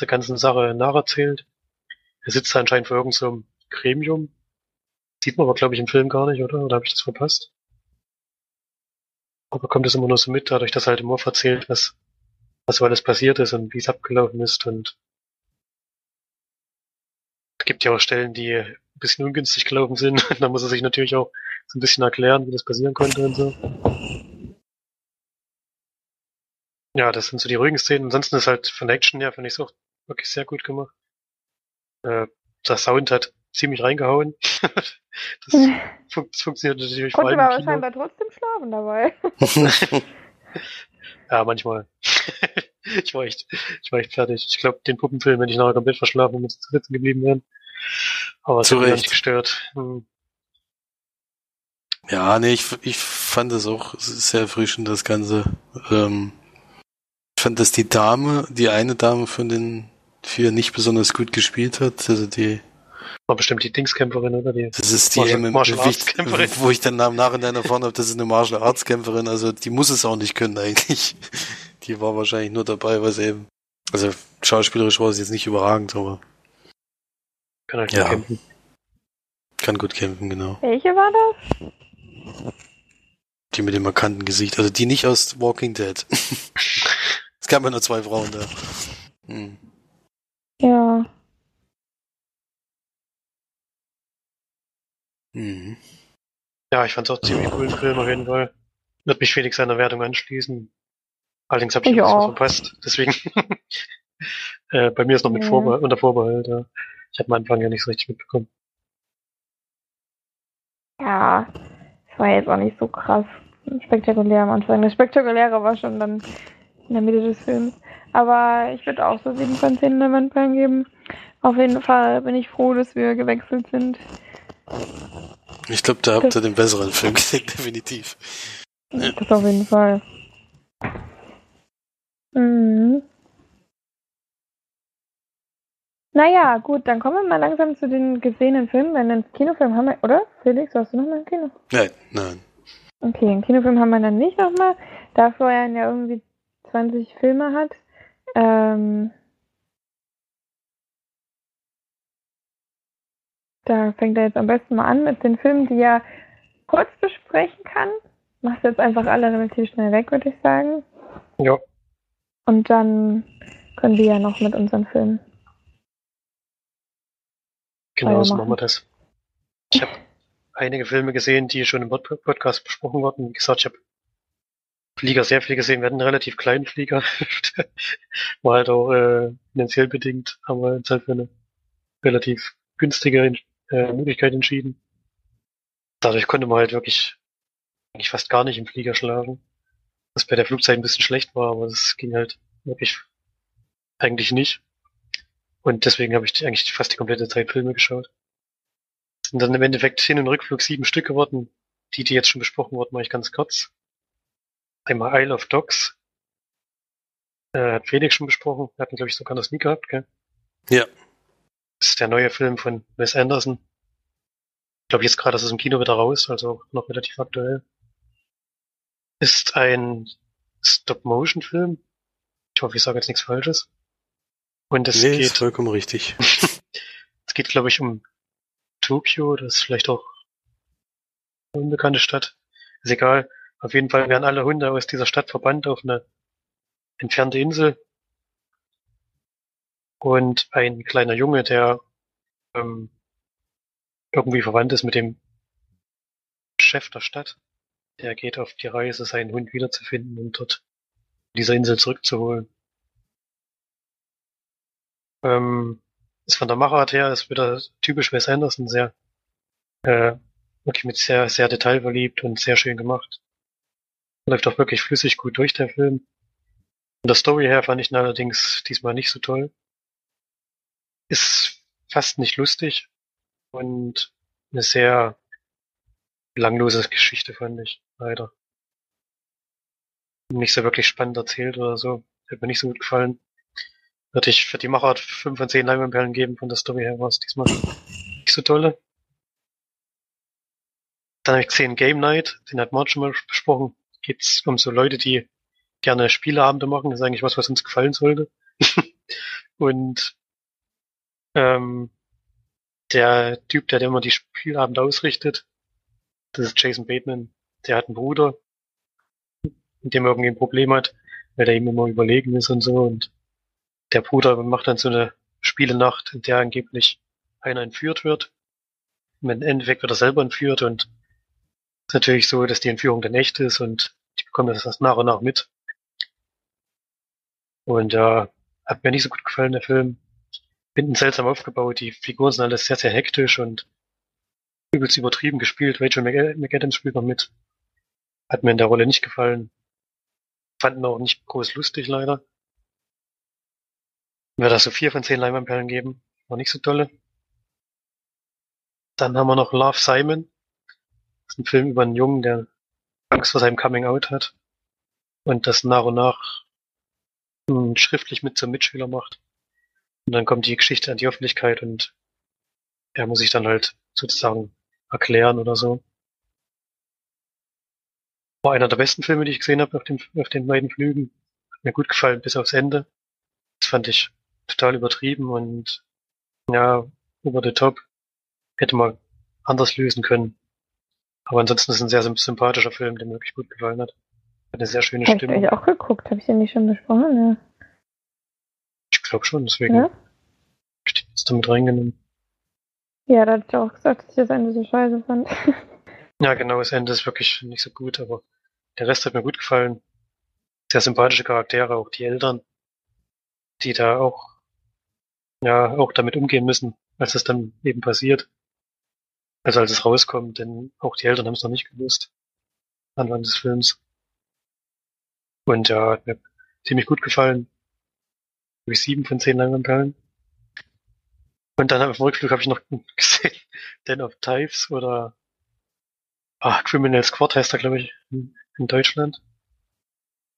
der ganzen Sache nacherzählt. Er sitzt anscheinend vor irgendeinem so Gremium. Sieht man aber, glaube ich, im Film gar nicht, oder? Oder habe ich das verpasst? Aber kommt es immer nur so mit, dadurch, dass er halt Morph erzählt, was, was so alles passiert ist und wie es abgelaufen ist und es gibt ja auch Stellen, die ein bisschen ungünstig gelaufen sind. da muss er sich natürlich auch so ein bisschen erklären, wie das passieren konnte und so. Ja, das sind so die ruhigen Szenen. Ansonsten ist halt von Action her, finde ich auch wirklich sehr gut gemacht. Äh, der Sound hat ziemlich reingehauen. das, fun das funktioniert natürlich vor allem aber Kino. scheinbar trotzdem schlafen dabei. ja, manchmal. ich war echt, ich war echt fertig. Ich glaube, den Puppenfilm hätte ich nachher komplett verschlafen, wir zu sitzen geblieben wären. Aber es hat mich nicht gestört. Hm. Ja, nee, ich, ich fand es auch sehr erfrischend, das Ganze. Ähm, fand, dass die Dame, die eine Dame von den vier nicht besonders gut gespielt hat. Also die war bestimmt die Dingskämpferin, oder die? Das ist die Martial, Martial Arts Kämpferin. Wo ich dann im Nachhinein erfahren habe, das ist eine Martial Arts Kämpferin. Also die muss es auch nicht können eigentlich. Die war wahrscheinlich nur dabei, weil sie eben. Also schauspielerisch war sie jetzt nicht überragend, aber. Kann halt ja. kämpfen. Kann gut kämpfen, genau. Welche war das? Die mit dem markanten Gesicht. Also die nicht aus Walking Dead. gab ja nur zwei Frauen da. Hm. Ja. Mhm. Ja, ich fand es auch ziemlich coolen Film auf jeden Fall. Wird mich Felix seiner Wertung anschließen. Allerdings habe ich, Ich was auch. verpasst. Deswegen. äh, bei mir ist noch mit Ja. Vorbehalt, unter Vorbehalt. Ja. Ich habe am Anfang ja nicht so richtig mitbekommen. Ja. Das war jetzt auch nicht so krass spektakulär am Anfang. Das Spektakuläre war schon dann in der Mitte des Films. Aber ich würde auch so 7 von 10 Leinwandperlen geben. Auf jeden Fall bin ich froh, dass wir gewechselt sind. Ich glaube, da habt ihr den besseren Film gesehen, definitiv. Das auf jeden Fall. Mhm. Naja, gut, dann kommen wir mal langsam zu den gesehenen Filmen. Wenn einen Kinofilm haben wir, oder? Felix, hast du noch mal einen Kino? Nein, nein. Okay, einen Kinofilm haben wir dann nicht nochmal, da Florian ja irgendwie 20 Filme hat. Ähm, da fängt er jetzt am besten mal an mit den Filmen, die er kurz besprechen kann. Machst jetzt einfach alle relativ schnell weg, würde ich sagen. Ja. Und dann können wir ja noch mit unseren Filmen. Genau, so machen. wir das. Ich habe einige Filme gesehen, die schon im Pod Podcast besprochen wurden. Wie gesagt, ich habe Flieger sehr viel gesehen. Wir hatten einen relativ kleinen Flieger. War halt auch äh, finanziell bedingt, haben wir uns halt für eine relativ günstige äh, Möglichkeit entschieden. Dadurch konnte man halt wirklich eigentlich fast gar nicht im Flieger schlafen. Was bei der Flugzeit ein bisschen schlecht war, aber das ging halt wirklich eigentlich nicht. Und deswegen habe ich eigentlich fast die komplette Zeit Filme geschaut. Und dann im Endeffekt Hin- und Rückflug sieben Stück geworden. Die, die jetzt schon besprochen wurden, mache ich ganz kurz. Einmal Isle of Dogs. Äh, hat Felix schon besprochen. Wir hatten, glaube ich, sogar das nie gehabt, gell? Ja. Das ist der neue Film von Wes Anderson. Ich glaube, jetzt gerade ist es im Kino wieder raus, also noch relativ aktuell. Ist ein Stop-Motion-Film. Ich hoffe, ich sage jetzt nichts Falsches. Und es nee, ist geht vollkommen richtig. es geht, glaube ich, um Tokio, das ist vielleicht auch eine unbekannte Stadt. Ist egal. Auf jeden Fall werden alle Hunde aus dieser Stadt verbannt auf eine entfernte Insel. Und ein kleiner Junge, der ähm, irgendwie verwandt ist mit dem Chef der Stadt, der geht auf die Reise, seinen Hund wiederzufinden und dort dieser Insel zurückzuholen. Ähm, ist von der Machart her, ist wieder typisch Wes Anderson, sehr, äh, wirklich mit sehr, sehr detailverliebt und sehr schön gemacht. Läuft auch wirklich flüssig gut durch, der Film. Von der Story her fand ich ihn allerdings diesmal nicht so toll. Ist fast nicht lustig und eine sehr belanglose Geschichte, fand ich, leider. Nicht so wirklich spannend erzählt oder so. Hat mir nicht so gut gefallen. Würde ich für die Machart 5 von 10 Leinwandperlen geben, von der Story her war es diesmal nicht so tolle. Dann habe ich gesehen Game Night, den hat Mark schon mal besprochen. Geht's um so Leute, die gerne Spieleabende machen. Das ist eigentlich was, was uns gefallen sollte. Und ähm, der Typ, der, der immer die Spielabende ausrichtet, das ist Jason Bateman. Der hat einen Bruder, mit dem er irgendwie ein Problem hat, weil der ihm immer überlegen ist und so. Und der Bruder macht dann so eine Spielenacht, in der angeblich einer entführt wird. Im Endeffekt wird er selber entführt und ist natürlich so, dass die Entführung dann echt ist und die bekommen das nach und nach mit. Und ja, hat mir nicht so gut gefallen, der Film. Hinten seltsam aufgebaut, die Figuren sind alles sehr, sehr hektisch und übelst übertrieben gespielt. Rachel McA- McAdams spielt noch mit. Hat mir in der Rolle nicht gefallen. Fanden auch nicht groß lustig, leider. Würde das so vier von zehn Leinwandperlen geben. War nicht so tolle. Dann haben wir noch Love Simon. Ist ein Film über einen Jungen, der Angst vor seinem Coming Out hat und das nach und nach mh, schriftlich mit zum Mitschüler macht. Und dann kommt die Geschichte an die Öffentlichkeit und er muss sich dann halt sozusagen erklären oder so. War einer der besten Filme, die ich gesehen habe auf, dem, auf den beiden Flügen. Hat mir gut gefallen bis aufs Ende. Das fand ich total übertrieben und ja, über the top. Hätte man anders lösen können. Aber ansonsten ist es ein sehr sympathischer Film, der mir wirklich gut gefallen hat. Hat eine sehr schöne Habe ich Stimme. euch auch geguckt. Habe ich den nicht schon besprochen? Ich glaube schon, deswegen Ja. hab ich den jetzt damit reingenommen. Ja, da hatte ich auch gesagt, dass ich das Ende so scheiße fand. Ja, genau, das Ende ist wirklich nicht so gut, aber der Rest hat mir gut gefallen. Sehr sympathische Charaktere, auch die Eltern, die da auch, ja, auch damit umgehen müssen, als es dann eben passiert. Also als es rauskommt, denn auch die Eltern haben es noch nicht gewusst. Anfang des Films. Und ja, hat mir ziemlich gut gefallen. Habe ich sieben von zehn Langenperlen. Und dann auf dem Rückflug habe ich noch gesehen, Den of Types oder Ah, Criminal Squad heißt er, glaube ich, in, in Deutschland.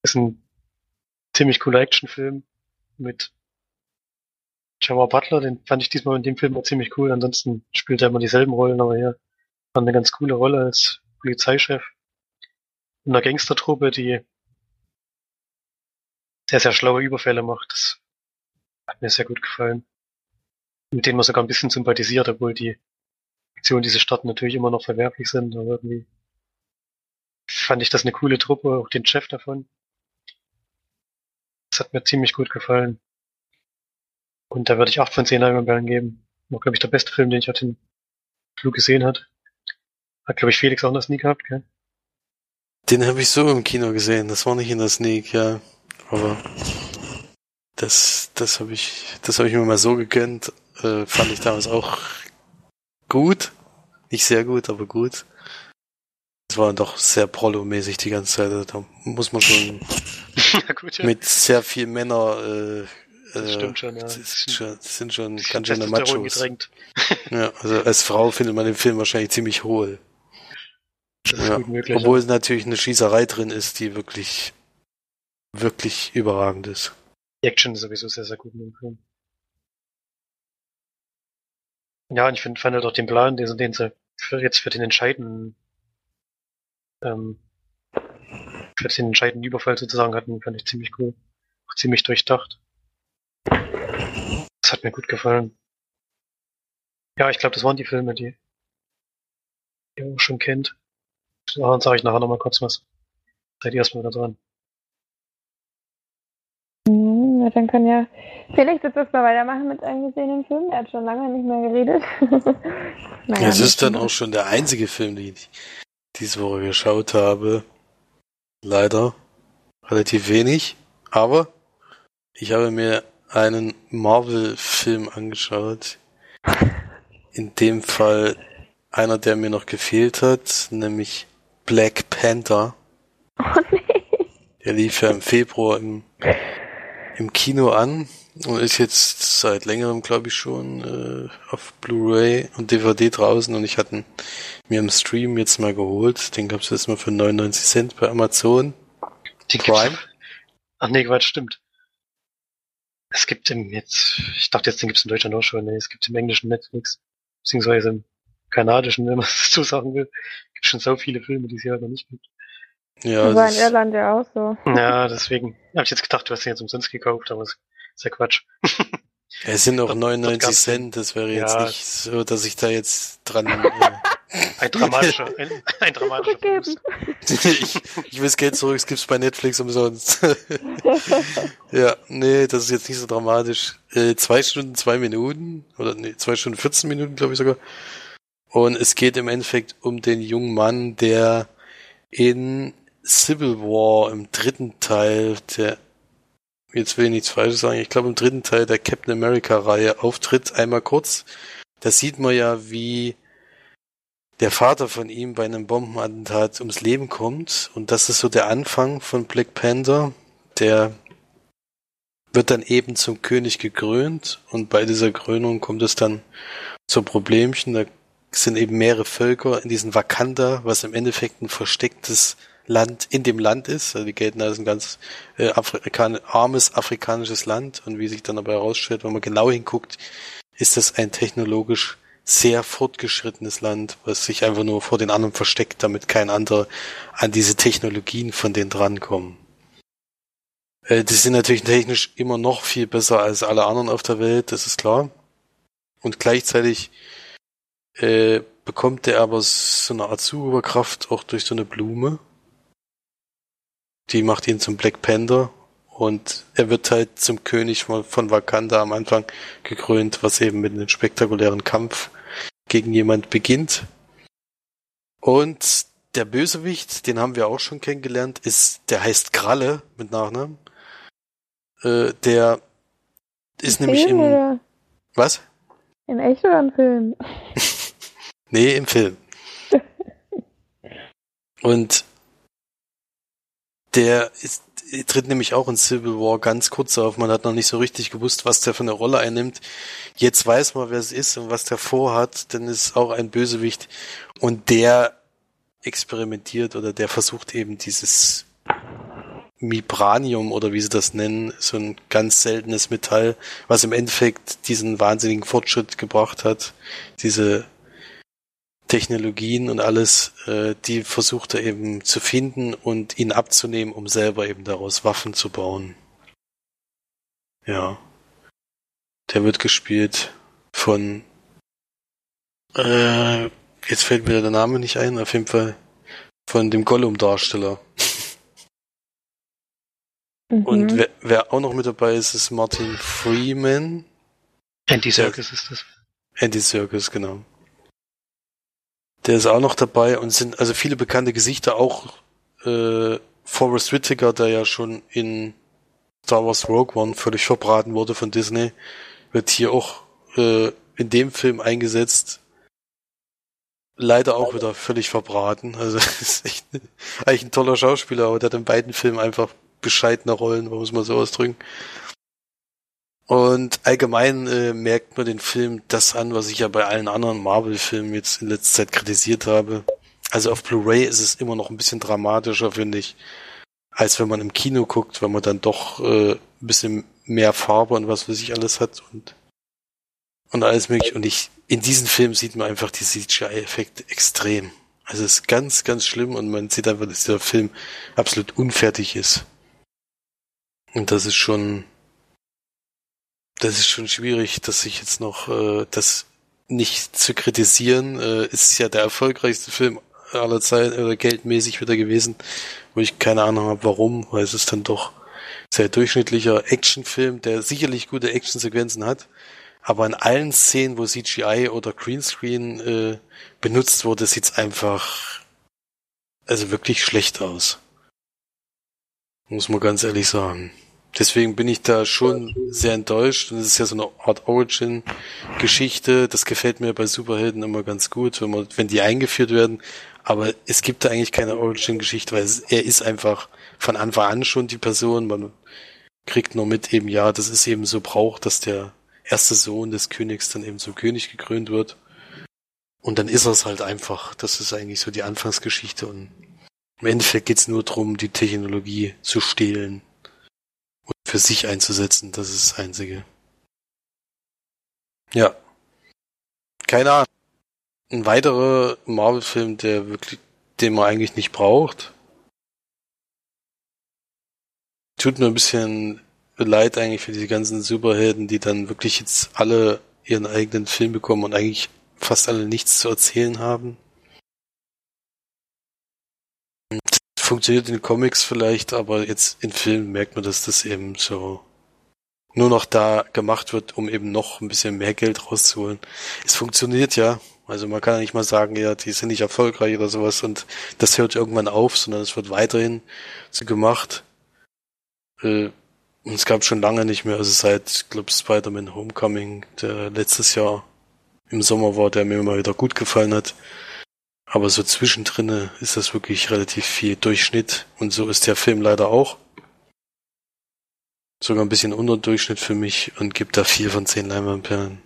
Ist ein ziemlich cooler Actionfilm mit Jamal Butler, den fand ich diesmal in dem Film auch ziemlich cool. Ansonsten spielt er immer dieselben Rollen, aber hier war eine ganz coole Rolle als Polizeichef in einer Gangstertruppe, die sehr, sehr schlaue Überfälle macht. Das hat mir sehr gut gefallen. Mit denen man sogar ein bisschen sympathisiert, obwohl die Aktionen, die sie starten, natürlich immer noch verwerflich sind, aber irgendwie fand ich das eine coole Truppe, auch den Chef davon. Das hat mir ziemlich gut gefallen. Und da würde ich 8 von 10 Leinwandperlen geben. War, glaube ich, der beste Film, den ich heute im Flug gesehen hat. Hat, glaube ich, Felix auch noch nie gehabt, gell? Den habe ich so im Kino gesehen. Das war nicht in der Sneak, ja. Aber das, das habe ich, das habe ich mir mal so gegönnt. Äh, fand ich damals auch gut. Nicht sehr gut, aber gut. Es war doch sehr prollo-mäßig die ganze Zeit. Da muss man schon ja, gut, ja. mit sehr viel Männer, äh, das äh, stimmt schon, ja. das ist schon, das sind schon Bisschen ganz schöne Machos. gedrängt. Ja, also als Frau findet man den Film wahrscheinlich ziemlich hohl. Das Ja, möglich. Obwohl es natürlich eine Schießerei drin ist, die wirklich, wirklich überragend ist. Die Action ist sowieso sehr, sehr gut in dem Film. Ja, und ich find, fand halt auch den Plan, den, den sie für, jetzt für den entscheidenden, ähm, für den entscheidenden Überfall sozusagen hatten, fand ich ziemlich cool. Auch ziemlich durchdacht. Das hat mir gut gefallen. Ja, ich glaube, das waren die Filme, die ihr auch schon kennt. Dann sage ich nachher nochmal kurz was. Seid ihr erstmal wieder dran. Hm, Na, dann kann ja Felix jetzt erstmal weitermachen mit einem gesehenen Film. Er hat schon lange nicht mehr geredet. naja, es ist dann auch schon der einzige Film, den ich diese Woche geschaut habe. Leider relativ wenig, aber ich habe mir einen Marvel-Film angeschaut. In dem Fall einer, der mir noch gefehlt hat, nämlich Black Panther. Oh nee. Der lief ja im Februar im, im Kino an und ist jetzt seit längerem, glaube ich, schon äh, auf Blu-ray und DVD draußen und ich hatte ihn mir im Stream jetzt mal geholt. Den gab es jetzt mal für 99 Cent bei Amazon. Die Prime? Ach nee, Quatsch, stimmt. Es gibt im jetzt, ich dachte jetzt, den gibt's in Deutschland auch schon, nee, es gibt im englischen Netflix, beziehungsweise im kanadischen, wenn man es so sagen will, gibt schon so viele Filme, die es hier halt noch nicht gibt. Ja, Das war in das, Irland ja auch so. Ja, deswegen habe ich jetzt gedacht, du hast den jetzt umsonst gekauft, aber es ist ja Quatsch. es sind auch Dort- dort 99 gab's den- Cent. Das wäre jetzt Ja. nicht so, dass ich da jetzt dran. Ein dramatischer, ein, ein dramatischer ich, ich will das Geld zurück, es gibt's bei Netflix umsonst. ja, nee, das ist jetzt nicht so dramatisch. Äh, zwei Stunden, zwei Minuten, oder nee, zwei Stunden, 14 Minuten, glaube ich sogar. Und es geht im Endeffekt um den jungen Mann, der in Civil War im dritten Teil der, jetzt will ich nichts Falsches sagen, ich glaube im dritten Teil der Captain America Reihe auftritt, einmal kurz. Da sieht man ja, wie der Vater von ihm bei einem Bombenattentat ums Leben kommt. Und das ist so der Anfang von Black Panther. Der wird dann eben zum König gekrönt und bei dieser Krönung kommt es dann zu Problemchen. Da sind eben mehrere Völker in diesem Wakanda, was im Endeffekt ein verstecktes Land in dem Land ist. Also die gelten als ein ganz äh, Afrikan armes afrikanisches Land. Und wie sich dann aber herausstellt, wenn man genau hinguckt, ist das ein technologisch sehr fortgeschrittenes Land, was sich einfach nur vor den anderen versteckt, damit kein anderer an diese Technologien von denen drankommen. Äh, die sind natürlich technisch immer noch viel besser als alle anderen auf der Welt, das ist klar. Und gleichzeitig äh, bekommt er aber so eine Art Superkraft auch durch so eine Blume. Die macht ihn zum Black Panther und er wird halt zum König von Wakanda am Anfang gekrönt, was eben mit einem spektakulären Kampf gegen jemand beginnt. Und der Bösewicht, den haben wir auch schon kennengelernt, ist, der heißt Kralle mit Nachnamen. Äh, der ist Im nämlich Film, im. Oder? Was? In echt oder im Film? nee, im Film. Und der ist, tritt nämlich auch in Civil War ganz kurz auf. Man hat noch nicht so richtig gewusst, was der für eine Rolle einnimmt. Jetzt weiß man, wer es ist und was der vorhat, denn es ist auch ein Bösewicht. Und der experimentiert oder der versucht eben dieses Mibranium oder wie sie das nennen, so ein ganz seltenes Metall, was im Endeffekt diesen wahnsinnigen Fortschritt gebracht hat, diese Technologien und alles, äh, die versucht er eben zu finden und ihn abzunehmen, um selber eben daraus Waffen zu bauen. Ja. Der wird gespielt von äh, jetzt fällt mir der Name nicht ein, auf jeden Fall von dem Gollum-Darsteller. Mhm. Und wer, wer, auch noch mit dabei ist, ist Martin Freeman. Andy Serkis ist das. Andy Serkis, genau. Der ist auch noch dabei und sind also viele bekannte Gesichter, auch äh, Forrest Whitaker, der ja schon in Star Wars Rogue One völlig verbraten wurde von Disney, wird hier auch äh, in dem Film eingesetzt. Leider auch wieder völlig verbraten. Also ist echt eigentlich ein toller Schauspieler, aber der hat in beiden Filmen einfach bescheidene Rollen, muss man so ausdrücken. Und allgemein äh, merkt man den Film das an, was ich ja bei allen anderen Marvel-Filmen jetzt in letzter Zeit kritisiert habe. Also auf Blu-ray ist es immer noch ein bisschen dramatischer, finde ich, als wenn man im Kino guckt, weil man dann doch äh, ein bisschen mehr Farbe und was weiß ich alles hat und und alles mögliche. Und ich in diesem Film sieht man einfach die CGI-Effekte extrem. Also es ist ganz, ganz schlimm und man sieht einfach, dass der Film absolut unfertig ist. Und das ist schon das ist schon schwierig, dass ich jetzt noch äh, das nicht zu kritisieren. Äh, ist ja der erfolgreichste Film aller Zeiten oder geldmäßig wieder gewesen, wo ich keine Ahnung habe, warum, weil es ist dann doch sehr durchschnittlicher Actionfilm, der sicherlich gute Actionsequenzen hat, aber in allen Szenen, wo CGI oder Greenscreen äh, benutzt wurde, sieht's einfach also wirklich schlecht aus. Muss man ganz ehrlich sagen. Deswegen bin ich da schon sehr enttäuscht. Und es ist ja so eine Art Origin-Geschichte. Das gefällt mir bei Superhelden immer ganz gut, wenn, man, wenn die eingeführt werden. Aber es gibt da eigentlich keine Origin-Geschichte, weil es, er ist einfach von Anfang an schon die Person. Man kriegt nur mit eben, ja, das ist eben so braucht, dass der erste Sohn des Königs dann eben zum König gekrönt wird. Und dann ist er es halt einfach. Das ist eigentlich so die Anfangsgeschichte. Und im Endeffekt geht's nur darum, die Technologie zu stehlen für sich einzusetzen. Das ist das Einzige. Ja. Keine Ahnung. Ein weiterer Marvel-Film, der wirklich, den man eigentlich nicht braucht. Tut mir ein bisschen leid eigentlich für die ganzen Superhelden, die dann wirklich jetzt alle ihren eigenen Film bekommen und eigentlich fast alle nichts zu erzählen haben. Funktioniert in Comics vielleicht, aber jetzt in Filmen merkt man, dass das eben so nur noch da gemacht wird, um eben noch ein bisschen mehr Geld rauszuholen. Es funktioniert ja. Also man kann ja nicht mal sagen, ja, die sind nicht erfolgreich oder sowas und das hört irgendwann auf, sondern es wird weiterhin so gemacht. Äh, und es gab schon lange nicht mehr, also seit, ich glaube, Spider-Man Homecoming, der letztes Jahr im Sommer war, der mir immer wieder gut gefallen hat, aber so zwischendrin ist das wirklich relativ viel Durchschnitt. Und so ist der Film leider auch. Sogar ein bisschen unter Durchschnitt für mich und gibt da vier von zehn Leinwandperlen.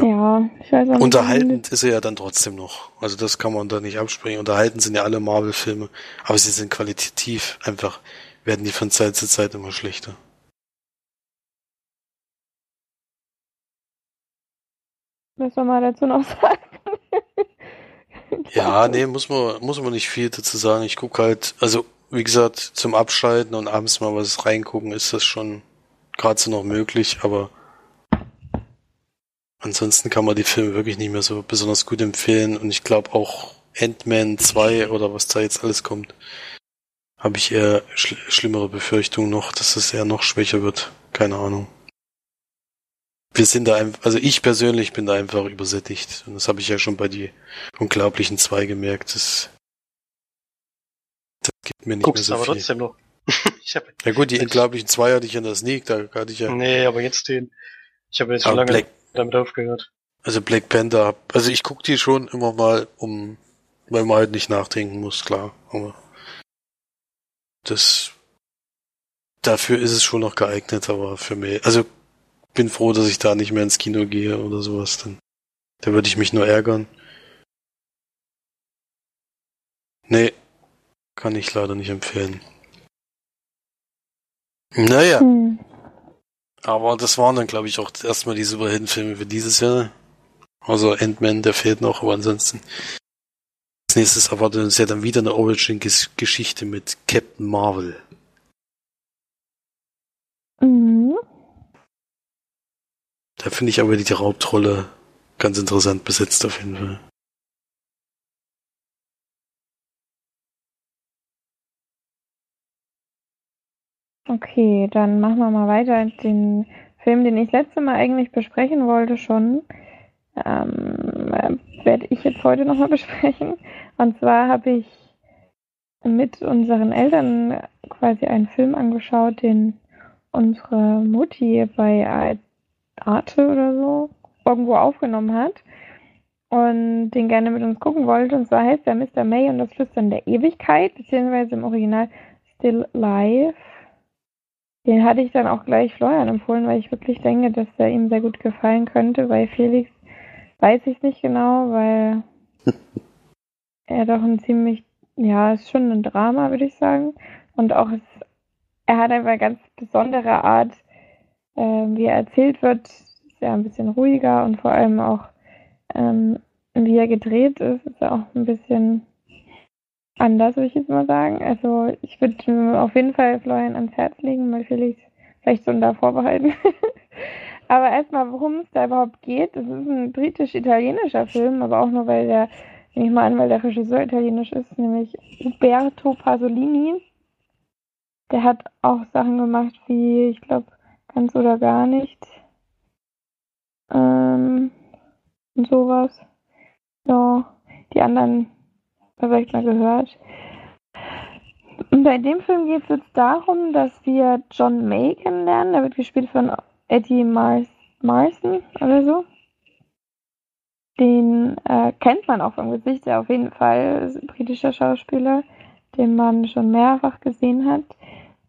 Ja, ich weiß auch nicht. Unterhaltend ist er ja dann trotzdem noch. Also das kann man da nicht abspringen. Unterhalten sind ja alle Marvel-Filme, aber sie sind qualitativ einfach, werden die von Zeit zu Zeit immer schlechter. Was soll man dazu noch sagen? ja, nee, muss man, muss man nicht viel dazu sagen. Ich gucke halt, also wie gesagt, zum Abschalten und abends mal was reingucken ist das schon gerade so noch möglich, aber ansonsten kann man die Filme wirklich nicht mehr so besonders gut empfehlen und ich glaube auch Ant-Man 2 oder was da jetzt alles kommt, habe ich eher schl schlimmere Befürchtungen noch, dass es eher noch schwächer wird. Keine Ahnung. Wir sind da einfach, also ich persönlich bin da einfach übersättigt. Und das habe ich ja schon bei die unglaublichen zwei gemerkt. Das, das gibt mir nicht Guckst mehr so aber viel. trotzdem noch. ich hab, Ja gut, die unglaublichen zwei hatte ich in der Sneak, da hatte ich ja. nee, aber jetzt den. Ich habe jetzt schon lange Black, damit aufgehört. also Black Panther, also ich gucke die schon immer mal, um, weil man halt nicht nachdenken muss, klar. Aber das, dafür ist es schon noch geeignet, aber für mich, also bin froh, dass ich da nicht mehr ins Kino gehe oder sowas, dann, da würde ich mich nur ärgern. Nee, kann ich leider nicht empfehlen. Naja. Hm. Aber das waren dann, glaube ich, auch erstmal die Superheldenfilme für dieses Jahr. Also Ant-Man, der fehlt noch, aber ansonsten. Als nächstes erwartet uns ja dann wieder eine Origin-Geschichte mit Captain Marvel. Mhm. Da finde ich aber die Hauptrolle ganz interessant besetzt auf jeden Fall. Okay, dann machen wir mal weiter. Den Film, den ich letzte Mal eigentlich besprechen wollte schon, ähm, äh, werde ich jetzt heute nochmal besprechen. Und zwar habe ich mit unseren Eltern quasi einen Film angeschaut, den unsere Mutti bei Arte oder so irgendwo aufgenommen hat und den gerne mit uns gucken wollte. Und zwar heißt der Mr. May und das Flüstern der Ewigkeit, beziehungsweise im Original Still Life. Den hatte ich dann auch gleich Florian empfohlen, weil ich wirklich denke, dass der ihm sehr gut gefallen könnte. Bei Felix weiß ich es nicht genau, weil er doch ein ziemlich, ja, ist schon ein Drama, würde ich sagen. Und auch es, er hat einfach eine ganz besondere Art, äh, wie er erzählt wird. Ist ja ein bisschen ruhiger und vor allem auch, ähm, wie er gedreht ist, ist er auch ein bisschen anders, würde ich jetzt mal sagen. Also ich würde auf jeden Fall Florian ans Herz legen, weil Felix vielleicht schon da vorbehalten. aber erstmal, worum es da überhaupt geht. Es ist ein britisch-italienischer Film, aber auch nur, weil der, nehme ich mal an, weil der Regisseur italienisch ist, nämlich Uberto Pasolini. Der hat auch Sachen gemacht wie, ich glaube, ganz oder gar nicht. Ähm, und sowas. Ja, die anderen vielleicht mal gehört. Und bei dem Film geht es jetzt darum, dass wir John May kennenlernen. Der wird gespielt von Eddie Mars Marson oder so. Den äh, kennt man auch vom Gesicht, der auf jeden Fall ist ein britischer Schauspieler, den man schon mehrfach gesehen hat.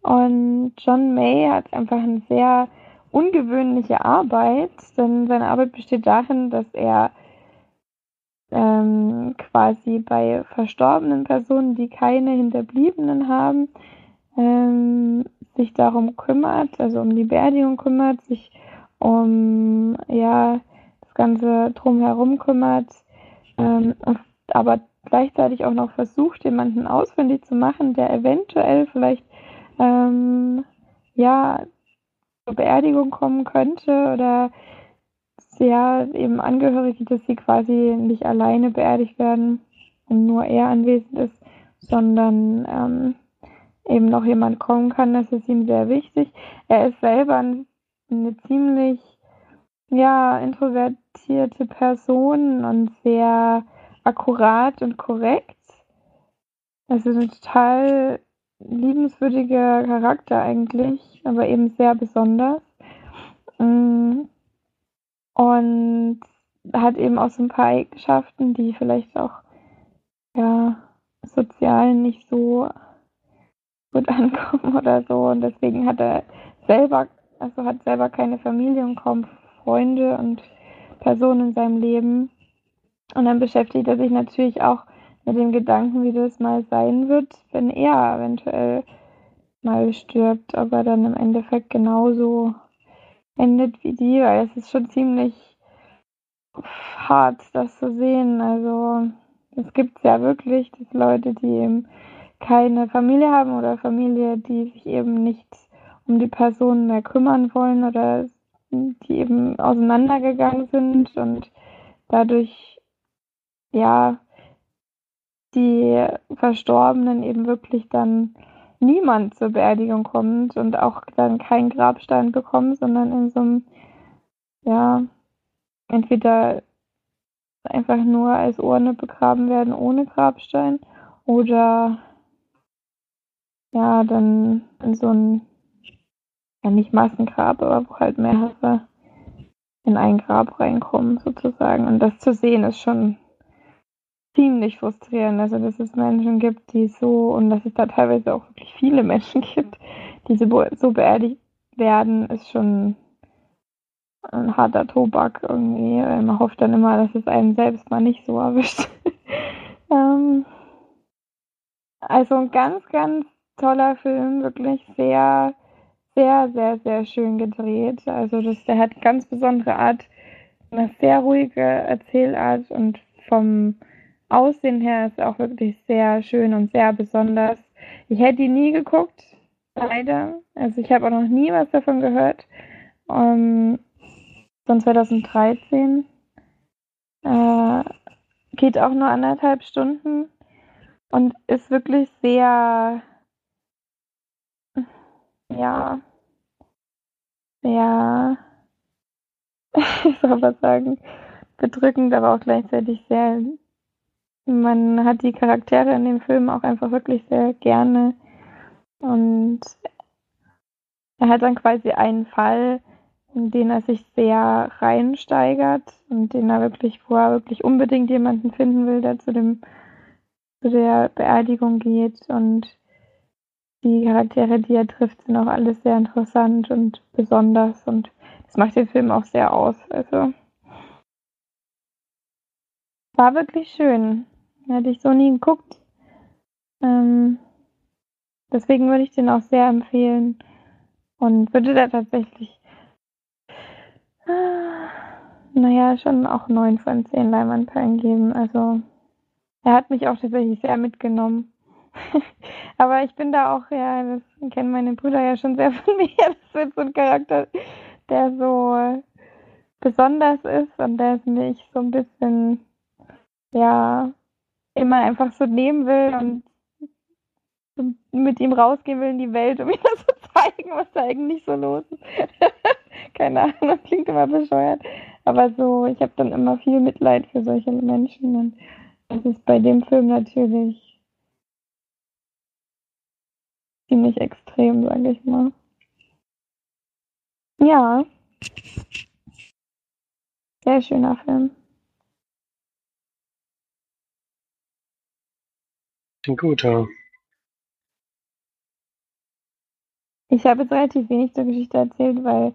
Und John May hat einfach eine sehr ungewöhnliche Arbeit, denn seine Arbeit besteht darin, dass er ähm, quasi bei verstorbenen Personen, die keine Hinterbliebenen haben, ähm, sich darum kümmert, also um die Beerdigung kümmert, sich um ja das Ganze drumherum kümmert, ähm, aber gleichzeitig auch noch versucht, jemanden ausfindig zu machen, der eventuell vielleicht ähm, ja zur Beerdigung kommen könnte oder ja eben Angehörige, dass sie quasi nicht alleine beerdigt werden und nur er anwesend ist, sondern ähm, eben noch jemand kommen kann. Das ist ihm sehr wichtig. Er ist selber eine ziemlich ja introvertierte Person und sehr akkurat und korrekt. Also ein total liebenswürdiger Charakter eigentlich, aber eben sehr besonders. Mm. Und hat eben auch so ein paar Eigenschaften, die vielleicht auch ja sozial nicht so gut ankommen oder so. Und deswegen hat er selber, also hat selber keine Familie und kaum Freunde und Personen in seinem Leben. Und dann beschäftigt er sich natürlich auch mit dem Gedanken, wie das mal sein wird, wenn er eventuell mal stirbt, aber dann im Endeffekt genauso endet wie die, weil es ist schon ziemlich hart, das zu sehen. Also es gibt ja wirklich, dass Leute, die eben keine Familie haben oder Familie, die sich eben nicht um die Person mehr kümmern wollen oder die eben auseinandergegangen sind und dadurch ja die Verstorbenen eben wirklich dann niemand zur Beerdigung kommt und auch dann kein Grabstein bekommt, sondern in so einem, ja, entweder einfach nur als Urne begraben werden ohne Grabstein oder ja, dann in so ein, ja nicht Massengrab, aber wo halt mehrere in ein Grab reinkommen sozusagen. Und das zu sehen ist schon ziemlich frustrierend. Also, dass es Menschen gibt, die so, und dass es da teilweise auch wirklich viele Menschen gibt, die so, beerdigt werden, ist schon ein harter Tobak irgendwie. Man hofft dann immer, dass es einen selbst mal nicht so erwischt. ähm, also ein ganz, ganz toller Film, wirklich sehr, sehr, sehr, sehr schön gedreht. Also das, der hat ganz besondere Art, eine sehr ruhige Erzählart und vom Aussehen her ist auch wirklich sehr schön und sehr besonders. Ich hätte ihn nie geguckt, leider. Also ich habe auch noch nie was davon gehört. Um, von 2013. Äh, geht auch nur anderthalb Stunden und ist wirklich sehr, ja, sehr, ich soll was sagen, bedrückend, aber auch gleichzeitig sehr, man hat die Charaktere in dem Film auch einfach wirklich sehr gerne und er hat dann quasi einen Fall, in den er sich sehr reinsteigert und den er wirklich, wo er wirklich unbedingt jemanden finden will, der zu dem zu der Beerdigung geht und die Charaktere, die er trifft, sind auch alles sehr interessant und besonders und das macht den Film auch sehr aus. Also war wirklich schön. Hätte ich so nie geguckt. Ähm, deswegen würde ich den auch sehr empfehlen und würde da tatsächlich naja, schon auch neun von zehn Leinwandperlen geben. Also er hat mich auch tatsächlich sehr mitgenommen. Aber ich bin da auch, ja, das kennen meine Brüder ja schon sehr von mir. Das wird so ein Charakter, der so besonders ist und der es mich so ein bisschen, ja, immer einfach so nehmen will und mit ihm rausgehen will in die Welt, um ihm das zu zeigen, was da eigentlich so los ist. Keine Ahnung, klingt immer bescheuert. Aber so, ich habe dann immer viel Mitleid für solche Menschen und das ist bei dem Film natürlich ziemlich extrem, sage ich mal. Ja. Sehr schöner Film. Gut, ja. Ich habe jetzt relativ wenig zur Geschichte erzählt, weil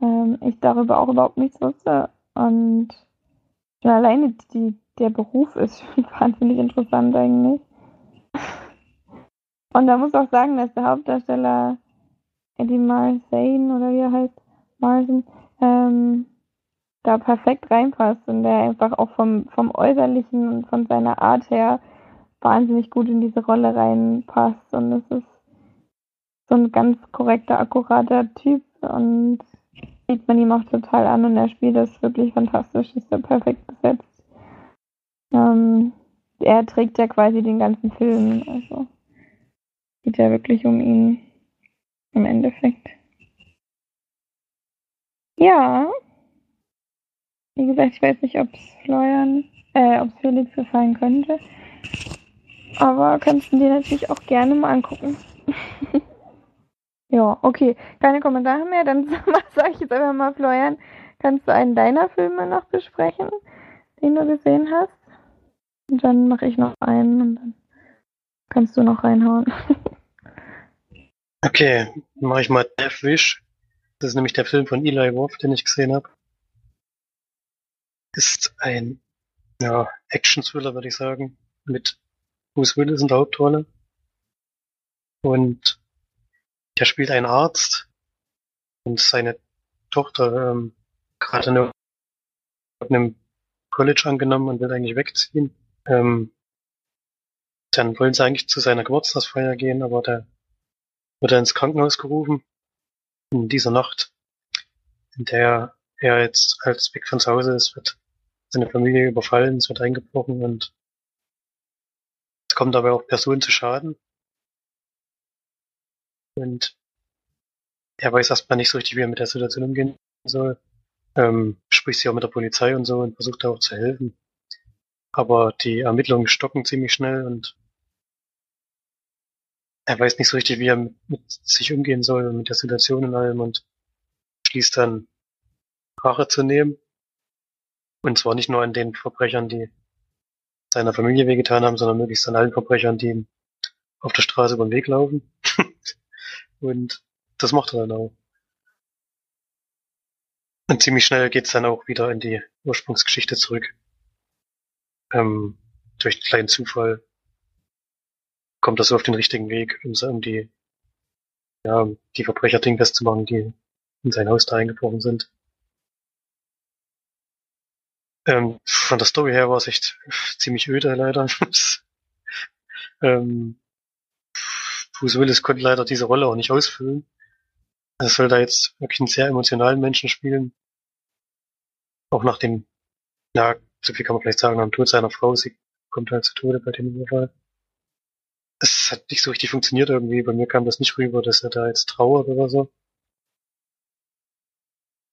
ähm, ich darüber auch überhaupt nichts wusste. Und schon alleine die, der Beruf ist wahnsinnig interessant eigentlich. Und da muss auch sagen, dass der Hauptdarsteller Eddie Marsan oder wie er heißt, Marsan, ähm, da perfekt reinpasst und der einfach auch vom, vom Äußerlichen und von seiner Art her wahnsinnig gut in diese Rolle reinpasst. Und es ist so ein ganz korrekter, akkurater Typ und sieht man ihm auch total an und er spielt das wirklich fantastisch, ist er perfekt besetzt. Ähm, er trägt ja quasi den ganzen Film, also geht ja wirklich um ihn im Endeffekt. Ja. Wie gesagt, ich weiß nicht, ob es Florian, äh, ob es Felix gefallen könnte. Aber kannst du dir natürlich auch gerne mal angucken. Ja, okay. Keine Kommentare mehr. Dann sage ich jetzt einfach mal, Florian, kannst du einen deiner Filme noch besprechen, den du gesehen hast? Und dann mache ich noch einen und dann kannst du noch reinhauen. okay, dann mache ich mal Death Wish. Das ist nämlich der Film von Eli Roth, den ich gesehen habe. Ist ein ja, Action-Thriller, würde ich sagen, mit Bruce Willis in der Hauptrolle. Und der spielt einen Arzt und seine Tochter ähm, gerade in einem College angenommen und will eigentlich wegziehen. Ähm, dann wollen sie eigentlich zu seiner Geburtstagsfeier gehen, aber da wird er ins Krankenhaus gerufen. In dieser Nacht in der er jetzt als weg von zu Hause ist, wird seine Familie überfallen, es wird eingebrochen und kommt dabei auch Personen zu Schaden. Und er weiß erstmal nicht so richtig, wie er mit der Situation umgehen soll. Ähm, spricht sich auch mit der Polizei und so und versucht da auch zu helfen. Aber die Ermittlungen stocken ziemlich schnell und er weiß nicht so richtig, wie er mit, mit sich umgehen soll und mit der Situation und allem und schließt dann Rache zu nehmen. Und zwar nicht nur an den Verbrechern, die seiner Familie wehgetan haben, sondern möglichst an allen Verbrechern, die auf der Straße über den Weg laufen. und das macht er dann auch. Und ziemlich schnell geht's dann auch wieder in die Ursprungsgeschichte zurück. Ähm, durch einen kleinen Zufall kommt er so auf den richtigen Weg, um, um die, ja, die Verbrecher dingfest zu machen, die in sein Haus da eingebrochen sind. Ähm, von der Story her war es echt ziemlich öde, leider. ähm, Bruce Willis konnte leider diese Rolle auch nicht ausfüllen. Er soll da jetzt wirklich einen sehr emotionalen Menschen spielen. Auch nach dem, ja, so viel kann man vielleicht sagen, am Tod seiner Frau. Sie kommt halt zu Tode bei dem Überfall. Es hat nicht so richtig funktioniert irgendwie. Bei mir kam das nicht rüber, dass er da jetzt trauert oder so.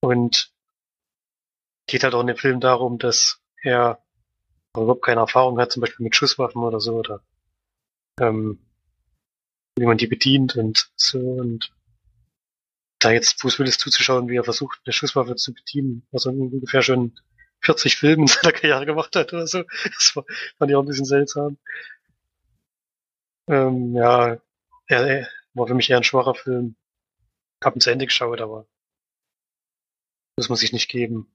Und geht halt auch in dem Film darum, dass er überhaupt keine Erfahrung hat, zum Beispiel mit Schusswaffen oder so, oder ähm, wie man die bedient und so. Und da jetzt Bruce Willis zuzuschauen, wie er versucht, eine Schusswaffe zu bedienen, was er ungefähr schon 40 Filme in seiner Karriere gemacht hat oder so. Das war, fand ich auch ein bisschen seltsam. Ähm, ja, er, er war für mich eher ein schwacher Film. Hab ihn zu Ende geschaut, aber muss man sich nicht geben.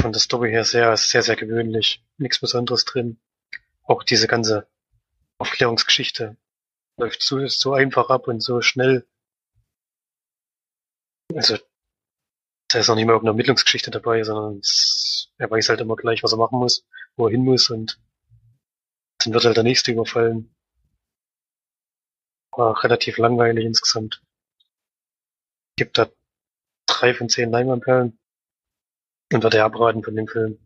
Von der Story her sehr, sehr, sehr gewöhnlich. Nichts Besonderes drin. Auch diese ganze Aufklärungsgeschichte läuft so, so einfach ab und so schnell. Also, da ist noch nicht mal irgendeine Ermittlungsgeschichte dabei, sondern es, er weiß halt immer gleich, was er machen muss, wo er hin muss und dann wird halt der nächste überfallen. War relativ langweilig insgesamt. Gibt da drei von zehn Leinwandperlen. Und würde er abraten von dem Film.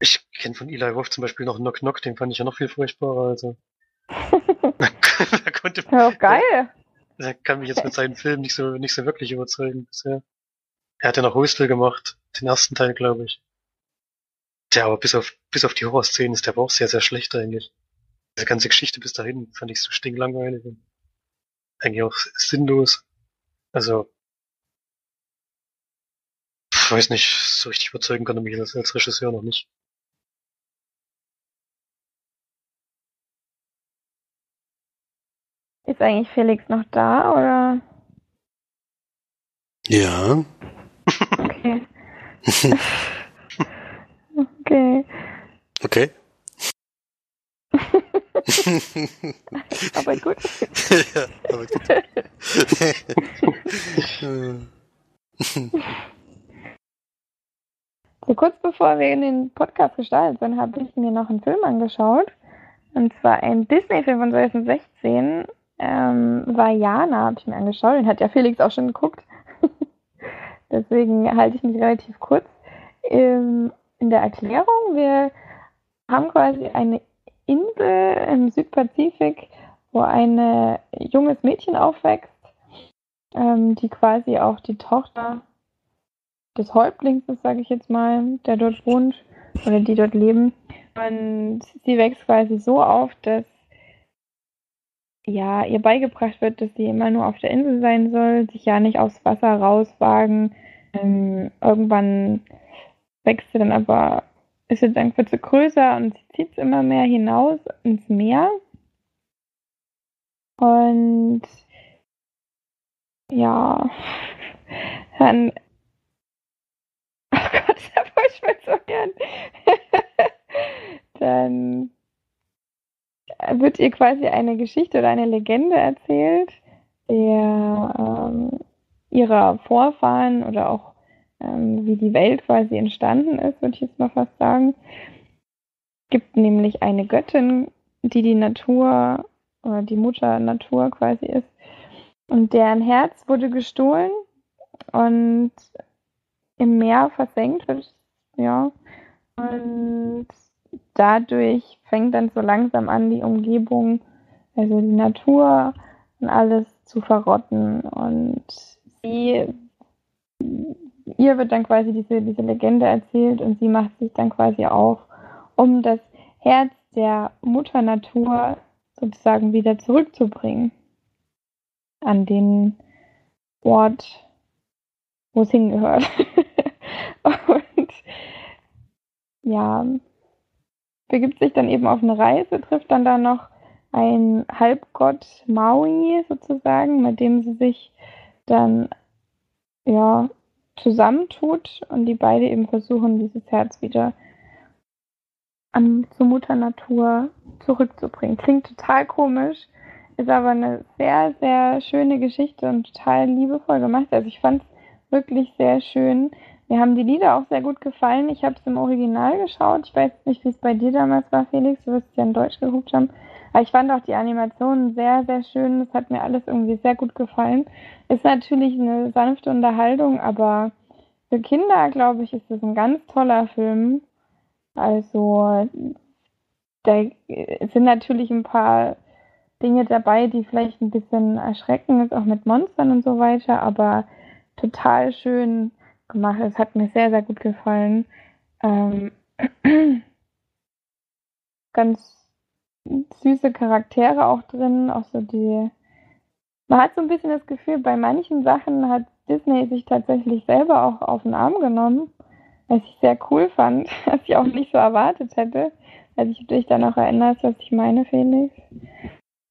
Ich kenne von Eli Roth zum Beispiel noch Knock Knock, den fand ich ja noch viel furchtbarer. Also. da konnte, ja, geil. Er kann mich jetzt mit seinen Filmen nicht so, nicht so wirklich überzeugen bisher. Er hat ja noch Hostel gemacht, den ersten Teil, glaube ich. Der aber bis auf, bis auf die Horrorszenen ist der aber auch sehr, sehr schlecht eigentlich. Diese ganze Geschichte bis dahin fand ich so stinklangweilig und eigentlich auch sinnlos. Also, ich weiß nicht, so richtig überzeugen kann er mich als, als Regisseur noch nicht. Ist eigentlich Felix noch da, oder? Ja. Okay. okay. Okay. aber gut. ja, aber gut. so kurz bevor wir in den Podcast gestartet sind, habe ich mir noch einen Film angeschaut. Und zwar ein Disney-Film von 2016. Ähm, Vajana habe ich mir angeschaut. Den hat ja Felix auch schon geguckt. Deswegen halte ich mich relativ kurz. Ähm, in der Erklärung, wir haben quasi eine Insel im Südpazifik, wo ein junges Mädchen aufwächst, ähm, die quasi auch die Tochter des Häuptlings ist, sage ich jetzt mal, der dort wohnt oder die dort leben. Und sie wächst quasi so auf, dass ja ihr beigebracht wird, dass sie immer nur auf der Insel sein soll, sich ja nicht aufs Wasser rauswagen. Ähm, irgendwann wächst sie dann aber ist jetzt dann sie größer und sie zieht immer mehr hinaus ins Meer. Und ja, dann. Oh Gott, da wollte ich mir so gern. dann wird ihr quasi eine Geschichte oder eine Legende erzählt, der ähm, ihrer Vorfahren oder auch ähm, wie die Welt quasi entstanden ist, würde ich jetzt mal fast sagen. Es gibt nämlich eine Göttin, die die Natur oder die Mutter Natur quasi ist. Und deren Herz wurde gestohlen und im Meer versenkt wird, ja. Und dadurch fängt dann so langsam an, die Umgebung, also die Natur und alles zu verrotten. Und sie, ihr wird dann quasi diese, diese Legende erzählt und sie macht sich dann quasi auf, um das Herz der Mutter Natur sozusagen wieder zurückzubringen an den Ort, wo es hingehört. und ja, begibt sich dann eben auf eine Reise, trifft dann da noch ein Halbgott Maui sozusagen, mit dem sie sich dann ja zusammentut und die beide eben versuchen, dieses Herz wieder an, zur Mutter Natur zurückzubringen. Klingt total komisch, ist aber eine sehr, sehr schöne Geschichte und total liebevoll gemacht. Also ich fand es wirklich sehr schön. Mir haben die Lieder auch sehr gut gefallen. Ich habe es im Original geschaut. Ich weiß nicht, wie es bei dir damals war, Felix. Du wirst es ja in Deutsch geguckt haben. Aber ich fand auch die Animationen sehr, sehr schön. Das hat mir alles irgendwie sehr gut gefallen. Ist natürlich eine sanfte Unterhaltung, aber für Kinder, glaube ich, ist das ein ganz toller Film. Also, da sind natürlich ein paar Dinge dabei, die vielleicht ein bisschen erschrecken, ist auch mit Monstern und so weiter, aber total schön gemacht. Es hat mir sehr, sehr gut gefallen. Ähm, ganz süße Charaktere auch drin, auch so die. Man hat so ein bisschen das Gefühl, bei manchen Sachen hat Disney sich tatsächlich selber auch auf den Arm genommen, was ich sehr cool fand, was ich auch nicht so erwartet hätte. Also ich dich dann auch erinnerst, was ich meine, Felix.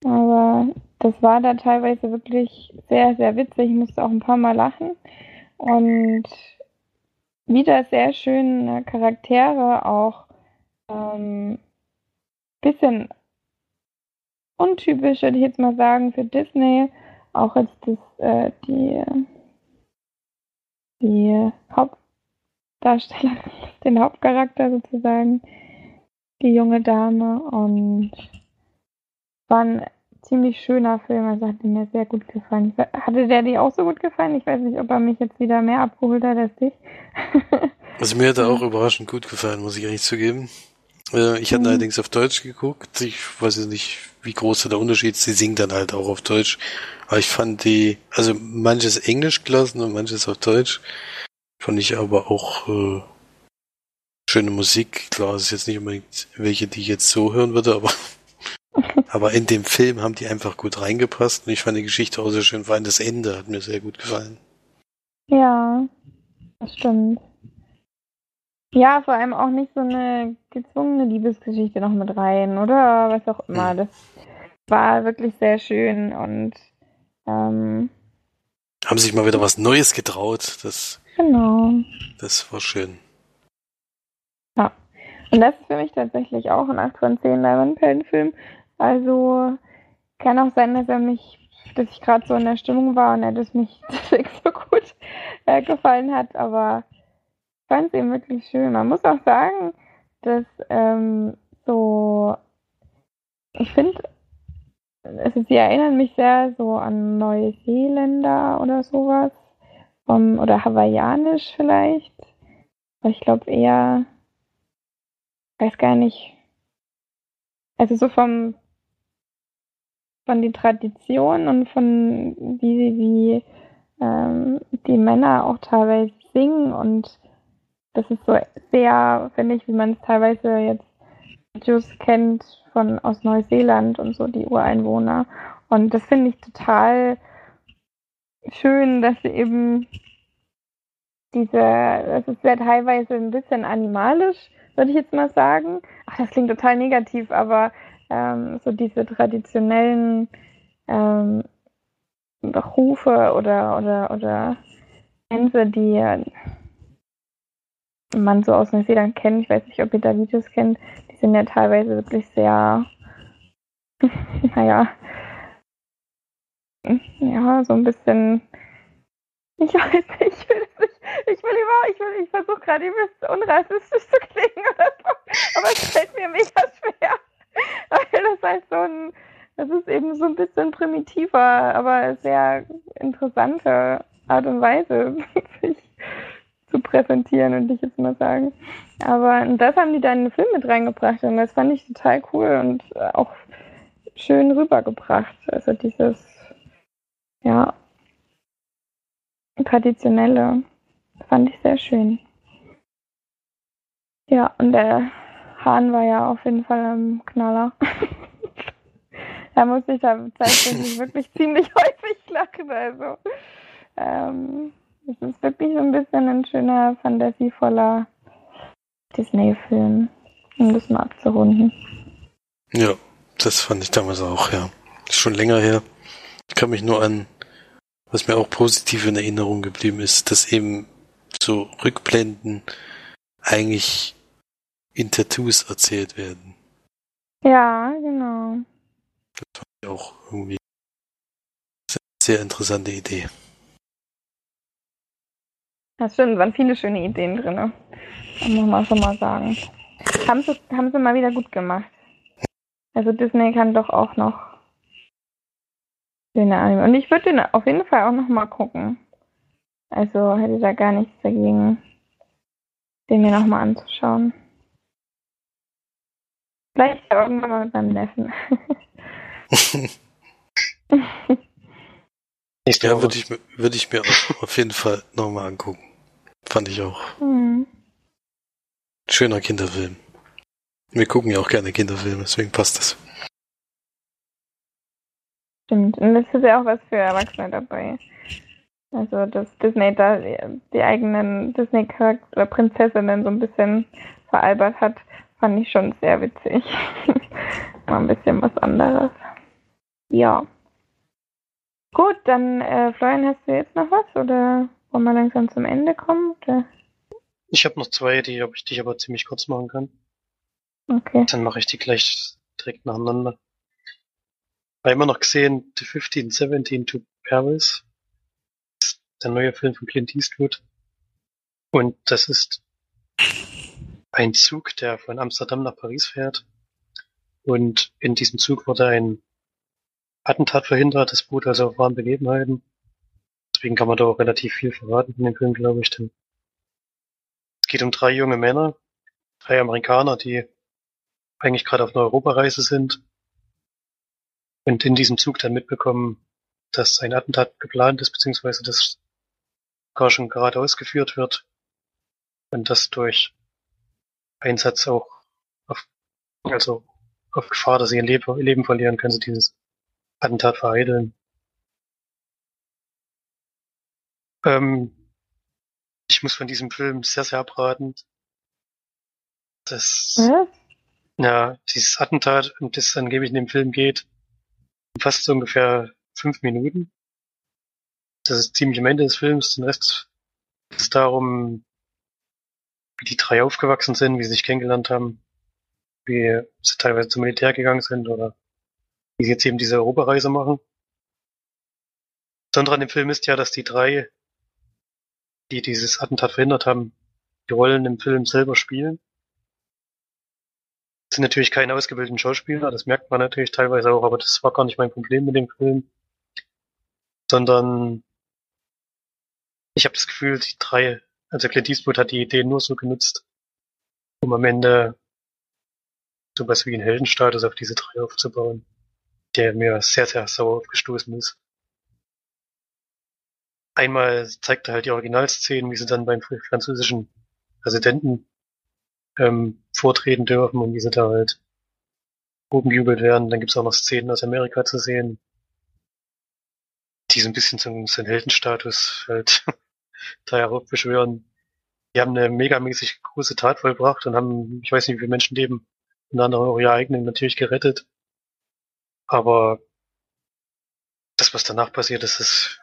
Aber das war da teilweise wirklich sehr, sehr witzig. Ich musste auch ein paar Mal lachen. Und wieder sehr schöne Charaktere, auch ähm, bisschen untypisch, würde ich jetzt mal sagen, für Disney. Auch jetzt das, äh, die, die Hauptdarsteller, den Hauptcharakter sozusagen, die junge Dame. Und waren ziemlich schöner Film. Also hat mir sehr gut gefallen. Hatte der dir auch so gut gefallen? Ich weiß nicht, ob er mich jetzt wieder mehr abgeholt hat als dich. also mir hat er auch überraschend gut gefallen, muss ich ehrlich zugeben. Äh, ich hatte mhm. allerdings auf Deutsch geguckt. Ich weiß jetzt nicht, wie groß der Unterschied ist. Sie singt dann halt auch auf Deutsch. Aber ich fand die, also manches Englisch gelassen und manches auf Deutsch. Fand ich aber auch äh, schöne Musik. Klar, es ist jetzt nicht unbedingt welche, die ich jetzt so hören würde, aber aber in dem Film haben die einfach gut reingepasst und ich fand die Geschichte auch sehr schön, vor allem das Ende hat mir sehr gut gefallen. Ja, das stimmt. Ja, vor allem auch nicht so eine gezwungene Liebesgeschichte noch mit rein, oder was auch immer. Hm. Das war wirklich sehr schön und ähm, haben sich mal wieder was Neues getraut. Das, genau. Das war schön. Ja. Und das ist für mich tatsächlich auch ein 8 von 10 Leinwandperlenfilm. Also kann auch sein, dass er mich, dass ich gerade so in der Stimmung war und er das mich deswegen so gut äh, gefallen hat, aber ich fand es eben wirklich schön. Man muss auch sagen, dass ähm, so, ich finde, also sie erinnern mich sehr so an Neuseeländer oder sowas. Um, oder hawaiianisch vielleicht. Aber ich glaube eher, weiß gar nicht. Also so vom von den Traditionen und von wie, wie ähm, die Männer auch teilweise singen und das ist so sehr, finde ich, wie man es teilweise jetzt Videos kennt von aus Neuseeland und so die Ureinwohner. Und das finde ich total schön, dass sie eben diese, das ist ja teilweise ein bisschen animalisch, würde ich jetzt mal sagen. Ach, das klingt total negativ, aber ähm, so diese traditionellen ähm, Rufe oder, oder, oder Tänze, die man so aus Neuseeland kennt. Ich weiß nicht, ob ihr da Videos kennt. Die sind ja teilweise wirklich sehr, naja, ja, so ein bisschen, ich weiß nicht, ich will nicht, ich will immer, ich ich versuche gerade übelst unrassistisch zu klingen oder so, aber es fällt mir mega schwer. weil das halt so ein, das ist eben so ein bisschen primitiver, aber sehr interessante Art und Weise, sich zu präsentieren, würde ich jetzt mal sagen. Aber das haben die da in den Film mit reingebracht und das fand ich total cool und auch schön rübergebracht. Also dieses, ja, traditionelle fand ich sehr schön. Ja, und der Hahn war ja auf jeden Fall ein Knaller. da musste ich da tatsächlich wirklich ziemlich häufig lachen. Also, ähm, es ist wirklich so ein bisschen ein schöner, fantasievoller Disney-Film, um das mal abzurunden. Ja, das fand ich damals auch, ja. Ist schon länger her. Ich kann mich nur an, was mir auch positiv in Erinnerung geblieben ist, dass eben so Rückblenden eigentlich in Tattoos erzählt werden. Ja, genau. Das fand ich auch irgendwie eine sehr interessante Idee. Das stimmt, waren viele schöne Ideen drin. Muss man schon mal sagen. Haben sie, haben sie mal wieder gut gemacht. Also Disney kann doch auch noch schöne Anime. Und ich würde den auf jeden Fall auch noch mal gucken. Also hätte da gar nichts dagegen, den mir noch mal anzuschauen. Vielleicht irgendwann mal mit meinem Neffen. ja, würde ich, würd ich mir auf jeden Fall nochmal angucken. Fand ich auch. Mhm. Schöner Kinderfilm. Wir gucken ja auch gerne Kinderfilme, deswegen passt das. Stimmt, und es ist ja auch was für Erwachsene dabei. Also, dass Disney da die eigenen Disney-Charakter oder Prinzessinnen so ein bisschen veralbert hat, fand ich schon sehr witzig. Mal ein bisschen was anderes. Ja. Gut, dann, äh, Florian, hast du jetzt noch was oder wollen wir langsam zum Ende kommen? Oder? Ich habe noch zwei, die, ich, die ich aber ziemlich kurz machen kann. Okay. Dann mache ich die gleich direkt nacheinander. War immer noch gesehen, The 1517 to Paris. Der neue Film von Clint Eastwood. Und das ist ein Zug, der von Amsterdam nach Paris fährt. Und in diesem Zug wurde ein Attentat verhindert. Das beruht also auf wahren Begebenheiten. Deswegen kann man da auch relativ viel verraten von dem Film, glaube ich. Denn es geht um drei junge Männer, drei Amerikaner, die eigentlich gerade auf einer Europareise sind und in diesem Zug dann mitbekommen, dass ein Attentat geplant ist, beziehungsweise das gar schon gerade ausgeführt wird und das durch Einsatz auch auf, also auf Gefahr, dass sie ihr Leben verlieren, können sie dieses Attentat vereiteln. Ähm, ich muss von diesem Film sehr, sehr abraten. Das, ja, ja dieses Attentat, um das es angeblich in dem Film geht, fast so ungefähr fünf Minuten. Das ist ziemlich am Ende des Films. Den Rest ist darum, wie die drei aufgewachsen sind, wie sie sich kennengelernt haben, wie sie teilweise zum Militär gegangen sind oder wie sie jetzt eben diese Europareise machen. Besonders an dem Film ist ja, dass die drei, die dieses Attentat verhindert haben, die Rollen im Film selber spielen. Das sind natürlich keine ausgebildeten Schauspieler, das merkt man natürlich teilweise auch, aber das war gar nicht mein Problem mit dem Film. Sondern ich habe das Gefühl, die drei also Clint Eastwood hat die Idee nur so genutzt, um am Ende sowas wie einen Heldenstatus auf diese drei aufzubauen, der mir sehr, sehr sauer aufgestoßen ist. Einmal zeigt er halt die Originalszenen, wie sie dann beim französischen Präsidenten ähm, vortreten dürfen und wie sie da halt oben gejubelt werden. Dann gibt's auch noch Szenen aus Amerika zu sehen, die so ein bisschen zum, zum Heldenstatus halt da heraufbeschwören. Die haben eine megamäßig große Tat vollbracht und haben, ich weiß nicht, wie viele Menschenleben, unter anderem auch ihre eigenen, natürlich gerettet. Aber das, was danach passiert ist, ist,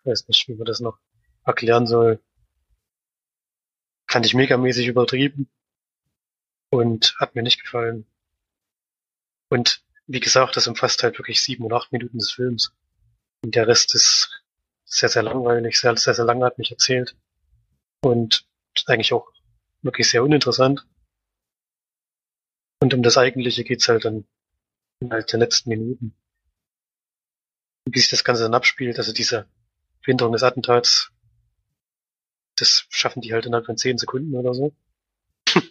ich weiß nicht, wie man das noch erklären soll. Fand ich megamäßig übertrieben und hat mir nicht gefallen. Und wie gesagt, das umfasst halt wirklich sieben oder acht Minuten des Films. Und der Rest ist sehr, sehr langweilig, sehr, sehr, sehr langatmig erzählt. Und eigentlich auch wirklich sehr uninteressant. Und um das Eigentliche geht's halt dann Innerhalb der letzten Minuten. Wie sich das Ganze dann abspielt, also diese Verhinderung des Attentats, das schaffen die halt innerhalb von zehn Sekunden oder so.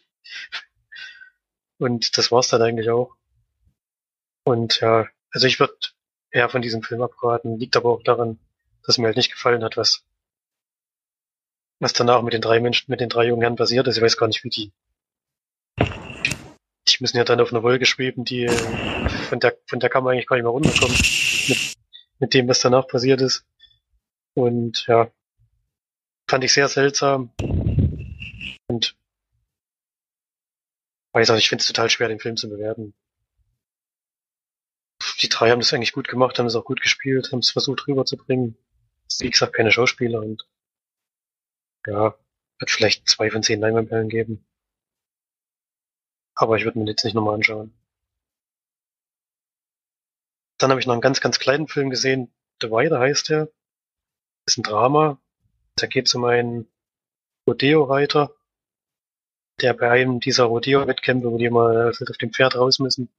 Und das war's dann eigentlich auch. Und ja, also ich würde eher von diesem Film abraten, liegt aber auch daran, dass mir halt nicht gefallen hat, was, was danach mit den drei Menschen, mit den drei jungen Herren passiert ist. Ich weiß gar nicht, wie die. Die müssen ja dann auf einer Wolke schweben, die von der, von der kann eigentlich gar nicht mehr runterkommen. Mit, mit dem, was danach passiert ist. Und ja, fand ich sehr seltsam. Und weiß auch, ich finde es total schwer, den Film zu bewerten. Die drei haben das eigentlich gut gemacht, haben es auch gut gespielt, haben es versucht rüberzubringen. Wie gesagt, keine Schauspieler und ja, wird vielleicht zwei von zehn Leinwandperlen geben. Aber ich würde mir jetzt nicht nochmal anschauen. Dann habe ich noch einen ganz, ganz kleinen Film gesehen. The Wider heißt der. Ist ein Drama. Da geht es um einen Rodeo-Reiter, der bei einem dieser Rodeo-Wettkämpfe, wo die mal halt auf dem Pferd raus müssen,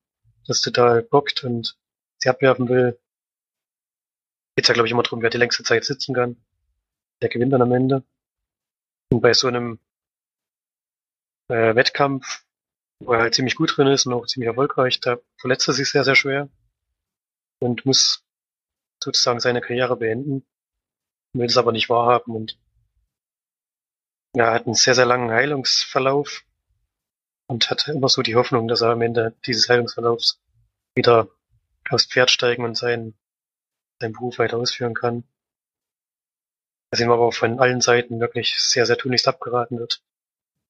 das total bockt und sie abwerfen will. Geht's ja, glaube ich, immer darum, wer die längste Zeit sitzen kann. Der gewinnt dann am Ende. Und bei so einem äh, Wettkampf, wo er halt ziemlich gut drin ist und auch ziemlich erfolgreich, da verletzt er sich sehr, sehr schwer und muss sozusagen seine Karriere beenden, will es aber nicht wahrhaben und ja, hat einen sehr, sehr langen Heilungsverlauf und hat immer so die Hoffnung, dass er am Ende dieses Heilungsverlaufs wieder aufs Pferd steigen und seinen, seinen Beruf weiter ausführen kann. Was ihm aber von allen Seiten wirklich sehr, sehr tunlichst abgeraten wird.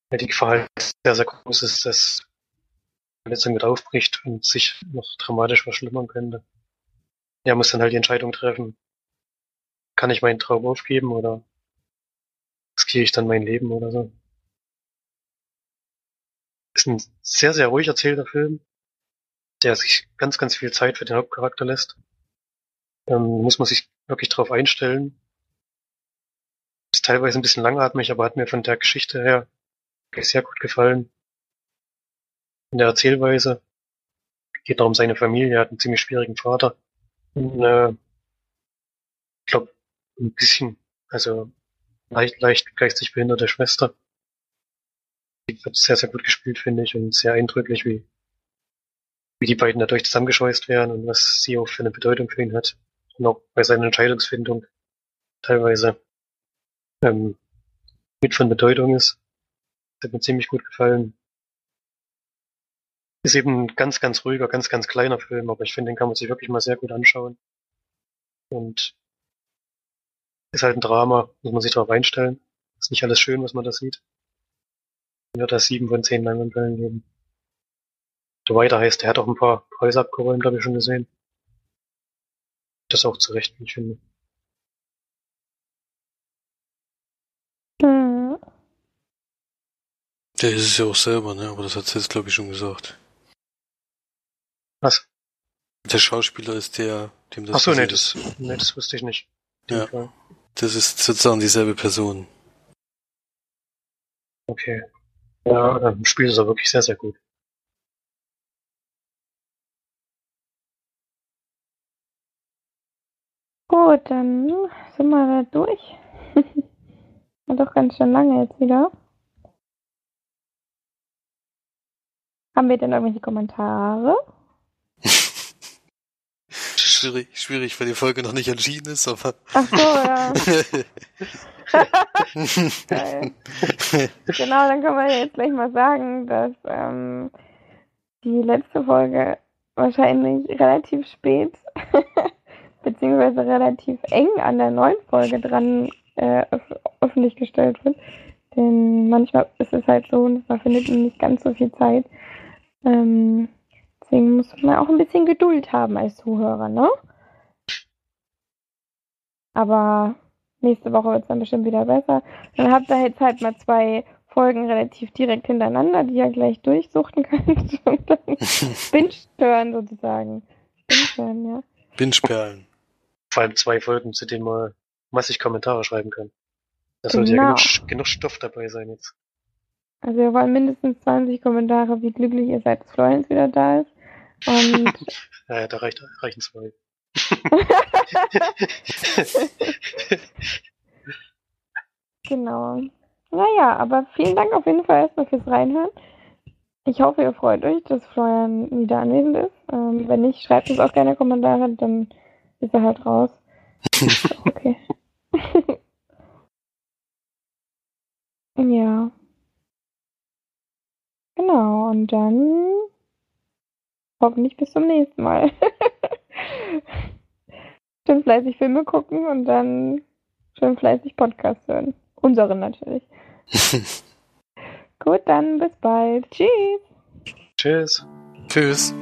Weil die Gefahr halt sehr, sehr groß ist, dass die Verletzung wieder aufbricht und sich noch dramatisch verschlimmern könnte. Er muss dann halt die Entscheidung treffen, kann ich meinen Traum aufgeben oder riskiere ich dann mein Leben oder so. Ist ein sehr, sehr ruhig erzählter Film, der sich ganz, ganz viel Zeit für den Hauptcharakter lässt. Ähm, muss man sich wirklich drauf einstellen. Ist teilweise ein bisschen langatmig, aber hat mir von der Geschichte her sehr gut gefallen. In der Erzählweise geht noch um seine Familie, er hat einen ziemlich schwierigen Vater. Und, äh, ich glaube, ein bisschen, also leicht, leicht geistig behinderte Schwester. Die wird sehr, sehr gut gespielt, finde ich, und sehr eindrücklich, wie, wie die beiden dadurch zusammengeschweißt werden und was sie auch für eine Bedeutung für ihn hat. Auch bei seiner Entscheidungsfindung teilweise ähm, mit von Bedeutung ist. Das hat mir ziemlich gut gefallen. Ist eben ein ganz, ganz ruhiger, ganz, ganz kleiner Film, aber ich finde, den kann man sich wirklich mal sehr gut anschauen. Und ist halt ein Drama, muss man sich darauf einstellen. Ist nicht alles schön, was man da sieht. Ich würde da sieben von zehn Leinwandperlen geben. The Weiter heißt, der hat auch ein paar Preise abgeräumt, habe ich schon gesehen. Das auch zu Recht, ich finde. Der ist es ja auch selber, ne? Aber das hat sie jetzt, glaube ich, schon gesagt. Was? Der Schauspieler ist der, dem das Ach so, nee, das, nee, das wusste ich nicht. Ja. Das ist sozusagen dieselbe Person. Okay. Ja, dann spielt es er wirklich sehr, sehr gut. Gut, dann sind wir da durch. War doch ganz schön lange jetzt wieder. Haben wir denn irgendwelche Kommentare? schwierig, schwierig, weil die Folge noch nicht entschieden ist, aber. Ach so, ja. Genau, dann können wir jetzt gleich mal sagen, dass ähm, die letzte Folge wahrscheinlich relativ spät beziehungsweise relativ eng an der neuen Folge dran äh, öf öffentlich gestellt wird. Denn manchmal ist es halt so, man findet nicht ganz so viel Zeit. Ähm, deswegen muss man auch ein bisschen Geduld haben als Zuhörer, ne? Aber nächste Woche wird es dann bestimmt wieder besser. Dann habt ihr jetzt halt mal zwei Folgen relativ direkt hintereinander, die ihr gleich durchsuchten könnt und dann binge hören sozusagen. Binge hören, ja. Binge-Perlen. Vor allem zwei Folgen, zu denen man massig Kommentare schreiben kann. Da sollte ja Genau. genug, genug Stoff dabei sein jetzt. Also wir wollen mindestens 20 Kommentare, wie glücklich ihr seid, dass Florence wieder da ist. Und ja, da reicht, reichen zwei. genau. Naja, aber vielen Dank auf jeden Fall erstmal fürs Reinhören. Ich hoffe, ihr freut euch, dass Florian wieder anwesend ist. Ähm, wenn nicht, schreibt uns auch gerne Kommentare, dann ist er halt raus. okay. ja. Genau, und dann hoffentlich bis zum nächsten Mal. schön fleißig Filme gucken und dann schön fleißig Podcast hören. Unseren natürlich. Gut, dann bis bald. Tschüss. Tschüss. Tschüss.